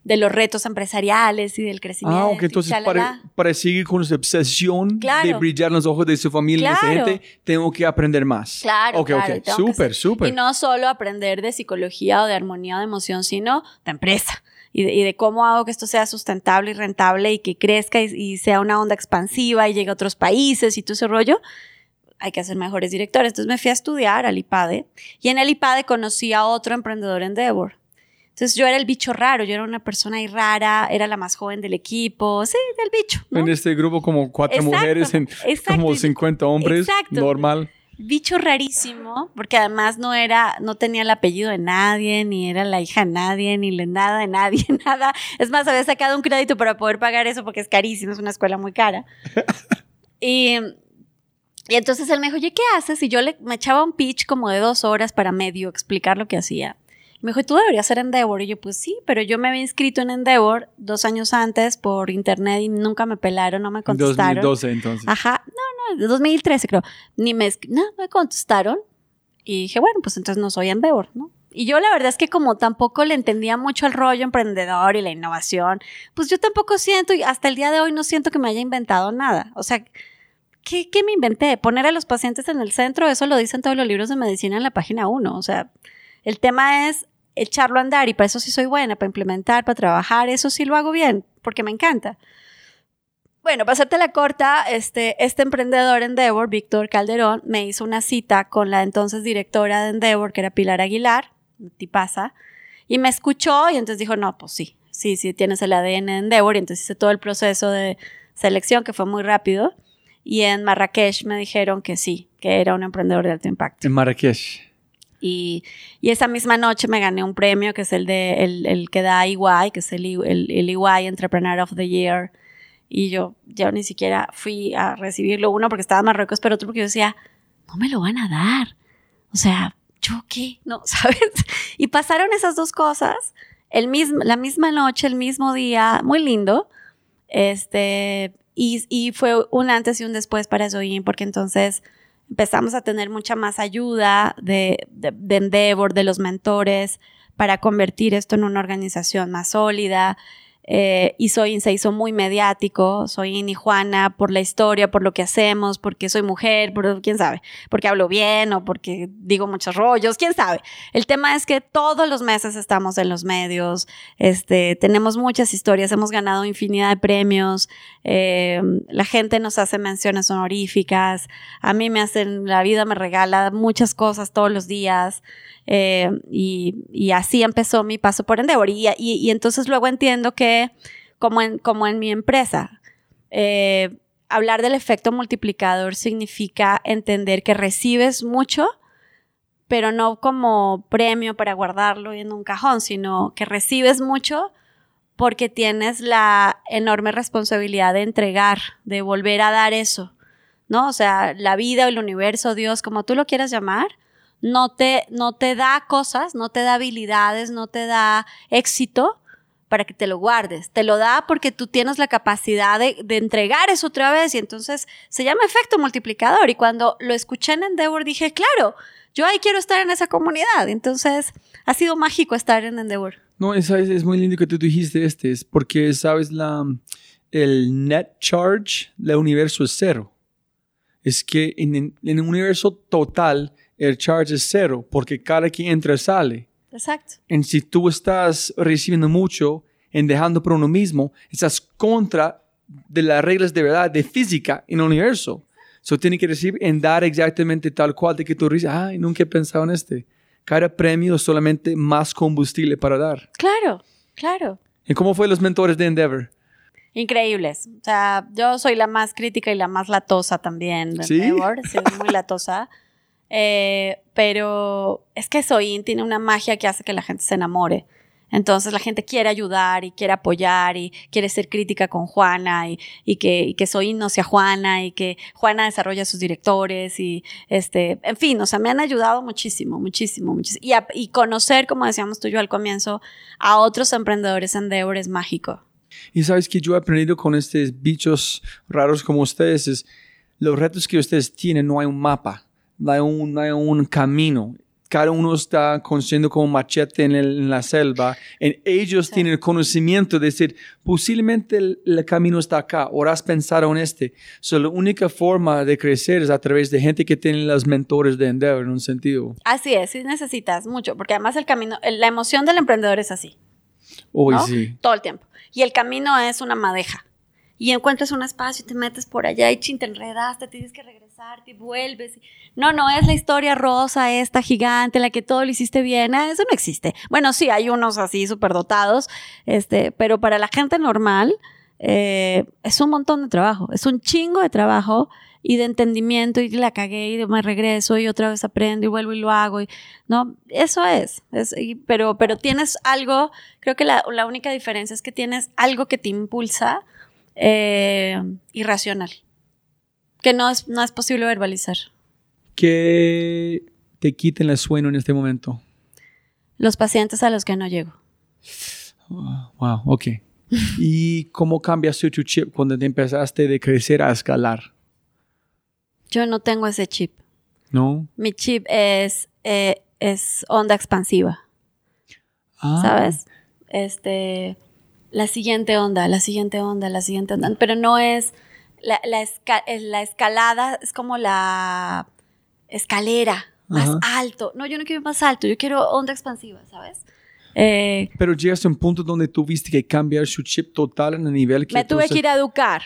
de los retos empresariales y del crecimiento. Ah, ok, entonces para, para seguir con esa obsesión Claro. de brillar en los ojos de su familia y de Claro. su gente, tengo que aprender más. Claro, Ok, claro, ok, que súper, súper. Y no solo aprender de psicología o de armonía o de emoción, sino de empresa. Y de, y de cómo hago que esto sea sustentable y rentable y que crezca y, y sea una onda expansiva y llegue a otros países y todo ese rollo. Hay que hacer mejores directores. Entonces me fui a estudiar al IPADE y en el IPADE conocí a otro emprendedor en Endeavor. Entonces yo era el bicho raro, yo era una persona ahí rara, era la más joven del equipo, sí, del bicho. ¿no? En este grupo como cuatro Exacto, mujeres, en exacto. como 50 hombres, Exacto. normal. Bicho rarísimo, porque además no era, no tenía el apellido de nadie, ni era la hija de nadie, ni le nada de nadie, nada. Es más, había sacado un crédito para poder pagar eso porque es carísimo, es una escuela muy cara. y, y entonces él me dijo, oye, ¿qué haces? Y yo le, me echaba un pitch como de dos horas para medio explicar lo que hacía. Me dijo, tú deberías ser Endeavor. Y yo, pues sí, pero yo me había inscrito en Endeavor dos años antes por internet y nunca me pelaron, no me contestaron. 2012 entonces. Ajá, no, no, de 2013 creo. Ni me, no, me contestaron. Y dije, bueno, pues entonces no soy Endeavor, ¿no? Y yo la verdad es que como tampoco le entendía mucho el rollo emprendedor y la innovación, pues yo tampoco siento, y hasta el día de hoy no siento que me haya inventado nada. O sea, ¿qué, qué me inventé? Poner a los pacientes en el centro, eso lo dicen todos los libros de medicina en la página 1. O sea, el tema es echarlo a andar y para eso sí soy buena, para implementar, para trabajar, eso sí lo hago bien, porque me encanta. Bueno, para hacerte la corta, este, este emprendedor Endeavor, Víctor Calderón, me hizo una cita con la entonces directora de Endeavor, que era Pilar Aguilar, tipaza, y me escuchó y entonces dijo, no, pues sí, sí, sí, tienes el ADN de Endeavor, y entonces hice todo el proceso de selección, que fue muy rápido, y en Marrakech me dijeron que sí, que era un emprendedor de alto impacto. En Marrakech. Y, y esa misma noche me gané un premio que es el de el, el que da EY, que es el, el, el Entrepreneur of the Year. Y yo, yo ni siquiera fui a recibirlo, uno porque estaba en Marruecos, pero otro porque yo decía, no me lo van a dar. O sea, ¿yo qué? No, ¿sabes? Y pasaron esas dos cosas el mismo, la misma noche, el mismo día, muy lindo. Este, y, y fue un antes y un después para Zoin, porque entonces empezamos a tener mucha más ayuda de, de, de Endeavor, de los mentores, para convertir esto en una organización más sólida. Eh, y Soy se hizo muy mediático, soy y Juana, por la historia, por lo que hacemos, porque soy mujer, por quién sabe, porque hablo bien o porque digo muchos rollos, quién sabe. El tema es que todos los meses estamos en los medios, este, tenemos muchas historias, hemos ganado infinidad de premios, eh, la gente nos hace menciones honoríficas, a mí me hacen, la vida me regala muchas cosas todos los días. Eh, y, y, así empezó mi paso por Endeavor. Y, y, y, entonces luego entiendo que, como en, como en mi empresa, eh, hablar del efecto multiplicador significa entender que recibes mucho, pero no como premio para guardarlo en un cajón, sino que recibes mucho porque tienes la enorme responsabilidad de entregar, de volver a dar eso, ¿no? O sea, la vida, el universo, Dios, como tú lo quieras llamar, no te, no te da cosas, no te da habilidades, no te da éxito para que te lo guardes. Te lo da porque tú tienes la capacidad de, de, entregar eso otra vez y entonces se llama efecto multiplicador. Y cuando lo escuché en Endeavor dije, claro, yo ahí quiero estar en esa comunidad. Entonces ha sido mágico estar en Endeavor. No, es, es muy lindo que tú dijiste este, es porque, sabes, la, el net charge del universo es cero. Es que en, en el universo total el charge es cero porque cada quien entra sale. Exacto. En si tú estás recibiendo mucho en dejando por uno mismo, estás contra de las reglas de verdad de física en el universo. So tiene que recibir en dar exactamente tal cual de que tú dices, ay, nunca he pensado en este. Cada premio es solamente más combustible para dar. Claro, claro. ¿Y cómo fue los mentores de Endeavor? increíbles. O sea, yo soy la más crítica y la más latosa también de ¿Sí? Endeavor. Sí, muy latosa. Eh, pero es que Soin tiene una magia que hace que la gente se enamore. Entonces la gente quiere ayudar y quiere apoyar y quiere ser crítica con Juana y, y que, y que Soin no sea Juana y que Juana desarrolle a sus directores y este, en fin, o sea, me han ayudado muchísimo, muchísimo, muchísimo. Y, a- y conocer, como decíamos tú y yo al comienzo, a otros emprendedores en Endeavor es mágico. Y sabes que yo he aprendido con estos bichos raros como ustedes es los retos que ustedes tienen no hay un mapa, no hay un, no hay un camino. Cada uno está construyendo como machete en, el- en la selva. En ellos tienen el conocimiento de decir, posiblemente el, el camino está acá, ahora has pensado en este. So, la única forma de crecer es a través de gente que tiene los mentores de Endeavor en un sentido. Así es, sí necesitas mucho, porque además el camino, la emoción del emprendedor es así. Hoy ¿no? sí. Todo el tiempo. Y el camino es una madeja. Y encuentras un espacio y te metes por allá y chin, te enredas, te tienes que regresar, te vuelves. No, no es la historia rosa, esta gigante, la que todo lo hiciste bien. Ah, Eso no existe. Bueno, sí, hay unos así superdotados, este, pero para la gente normal eh, es un montón de trabajo, es un chingo de trabajo y de entendimiento y la cagué y me regreso y otra vez aprendo y vuelvo y lo hago. Y, no, eso es. y- pero, pero tienes algo, creo que la única diferencia es que tienes algo que te impulsa eh, irracional, que no es, no es posible verbalizar. Que te quiten el sueño en este momento. Los pacientes a los que no llego. Wow, ok. ¿Y cómo cambiaste tu chip cuando te empezaste de crecer a escalar? Yo no tengo ese chip. ¿No? Mi chip es, eh, es onda expansiva. Ah, ¿sabes? Este, la siguiente onda, la siguiente onda, la siguiente onda, pero no es la, la, esca- la escalada, es como la escalera, más Ajá. alto. No, yo no quiero ir más alto, yo quiero onda expansiva, ¿sabes? Eh, Pero llegaste a un punto donde tuviste que cambiar su chip total en el nivel que me tuve que ir a educar.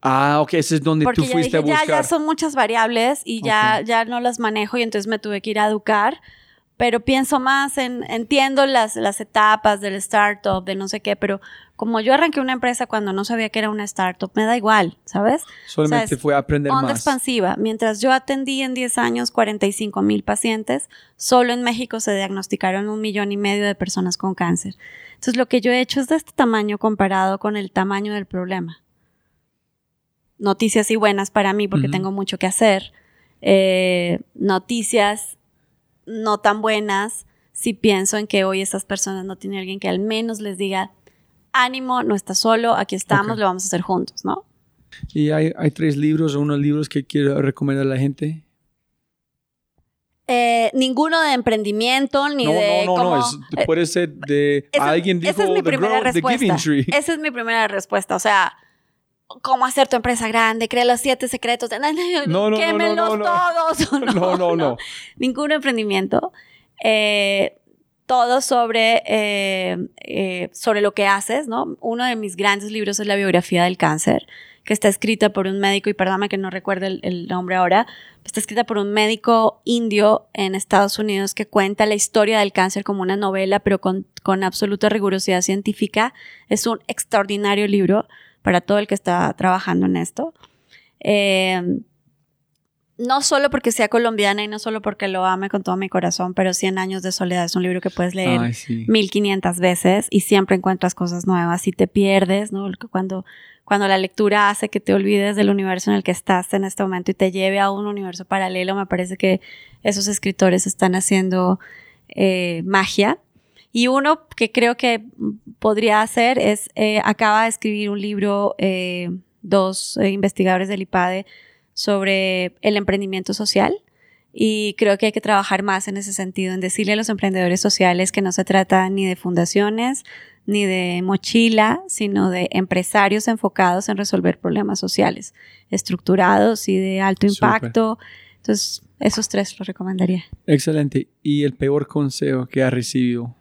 Ah, ok, ese es donde Porque tú ya fuiste dije, a ya, buscar. ya son muchas variables y ya, ya no las manejo y entonces me tuve que ir a educar. Pero pienso más en, entiendo las, las etapas del startup, de no sé qué, pero como yo arranqué una empresa cuando no sabía que era una startup, me da igual, ¿sabes? Solamente O sea, fue a aprender Onda más. expansiva. Mientras yo atendí en 10 años 45 mil pacientes, solo en México se diagnosticaron un millón y medio de personas con cáncer. Entonces, lo que yo he hecho es de este tamaño comparado con el tamaño del problema. Noticias y buenas para mí porque Ujú. tengo mucho que hacer. Eh, noticias no tan buenas si pienso en que hoy esas personas no tienen alguien que al menos les diga, ánimo, no estás solo, aquí estamos, lo vamos a hacer juntos, ¿no? Y hay, hay tres libros o unos libros que quiero recomendar a la gente. Eh, ninguno de emprendimiento ni no, de no, no, cómo- no, es- eh, puede ser de esa- alguien dijo esa es mi primera respuesta. Giving Tree. Esa es mi primera respuesta. O sea, cómo hacer tu empresa grande, crea los siete secretos. de- No, no, no, no, no. todos. No, no, no. Ningún emprendimiento. Eh, todo sobre, eh, eh, sobre lo que haces, ¿no? Uno de mis grandes libros es la biografía del cáncer, que está escrita por un médico, y perdóname que no recuerdo el, el nombre ahora, está escrita por un médico indio en Estados Unidos que cuenta la historia del cáncer como una novela, pero con, con absoluta rigurosidad científica. Es un extraordinario libro para todo el que está trabajando en esto. Eh, no solo porque sea colombiana y no solo porque lo ame con todo mi corazón, pero 100 años de soledad es un libro que puedes leer Ay, sí. 1500 veces y siempre encuentras cosas nuevas y te pierdes, ¿no? Cuando, cuando la lectura hace que te olvides del universo en el que estás en este momento y te lleve a un universo paralelo, me parece que esos escritores están haciendo eh, magia. Y uno que creo que podría hacer es, eh, acaba de escribir un libro, eh, dos eh, investigadores del IPADE, sobre el emprendimiento social. Y creo que hay que trabajar más en ese sentido, en decirle a los emprendedores sociales que no se trata ni de fundaciones, ni de mochila, sino de empresarios enfocados en resolver problemas sociales, estructurados y de alto impacto. Entonces, esos tres los recomendaría. Excelente. ¿Y el peor consejo que has recibido?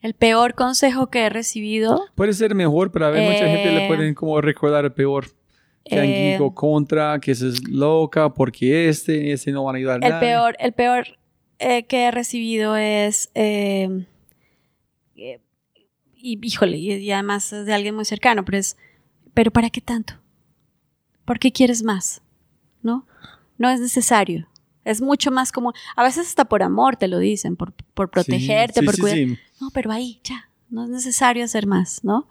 El peor consejo que he recibido, Puede ser mejor, pero a ver, mucha gente le Eh, pueden como recordar el peor. Que han eh, contra, que esa es loca, porque este, este no van a ayudar el nadie. peor, el peor eh, que he recibido es eh, y híjole, y, además es de alguien muy cercano, pero es, pero ¿para qué tanto? ¿Por qué quieres más? ¿No? No es necesario. Es mucho más como, a veces hasta por amor te lo dicen, por, por protegerte, sí, por cuidar. sí. No, pero ahí, ya, no es necesario hacer más, ¿no?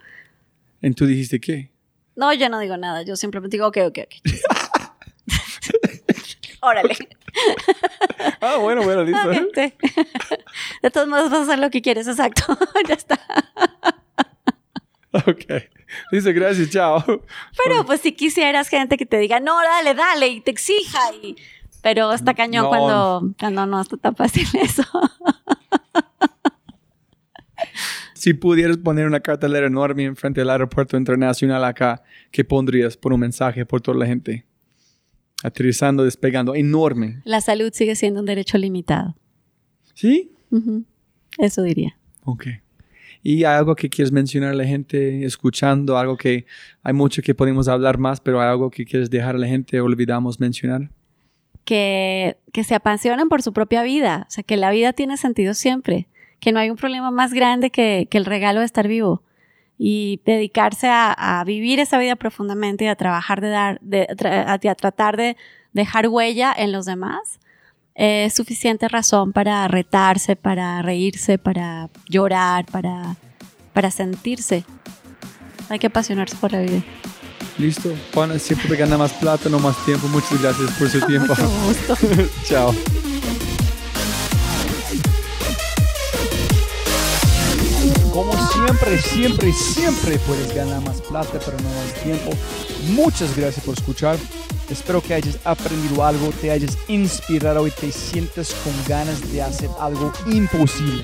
¿Y tú dijiste qué? No, yo no digo nada, yo simplemente digo, ok, ok, ok. Órale. Ah, bueno, bueno, listo. De todos modos vas a hacer lo que quieres, exacto. ya está. ok. Dice, gracias, chao. Pero pues si quisieras gente que te diga, no, dale, dale, y te exija. Y... Pero está cañón No. cuando, cuando no está tan fácil eso. Si pudieras poner una cartelera enorme enfrente del aeropuerto internacional acá, ¿qué pondrías por un mensaje por toda la gente? Aterrizando, despegando, enorme. La salud sigue siendo un derecho limitado. ¿Sí? Eso diría. Ok. ¿Y hay algo que quieres mencionar a la gente escuchando? Algo que hay mucho que podemos hablar más, pero hay algo que quieres dejar a la gente olvidamos mencionar? Que, que se apasionen por su propia vida, o sea, que la vida tiene sentido siempre, que no hay un problema más grande que, que el regalo de estar vivo y dedicarse a, vivir esa vida profundamente y a trabajar de dar, de, a, tratar de dejar huella en los demás, es suficiente razón para retarse, para reírse, para llorar, para, para sentirse. Hay que apasionarse por la vida. Listo. Juana, siempre gana más plata, no más tiempo. Muchas gracias por su tiempo. Mucho gusto. Chao. Como siempre, siempre, siempre puedes ganar más plata, pero no más tiempo. Muchas gracias por escuchar. Espero que hayas aprendido algo, te hayas inspirado y te sientas con ganas de hacer algo imposible.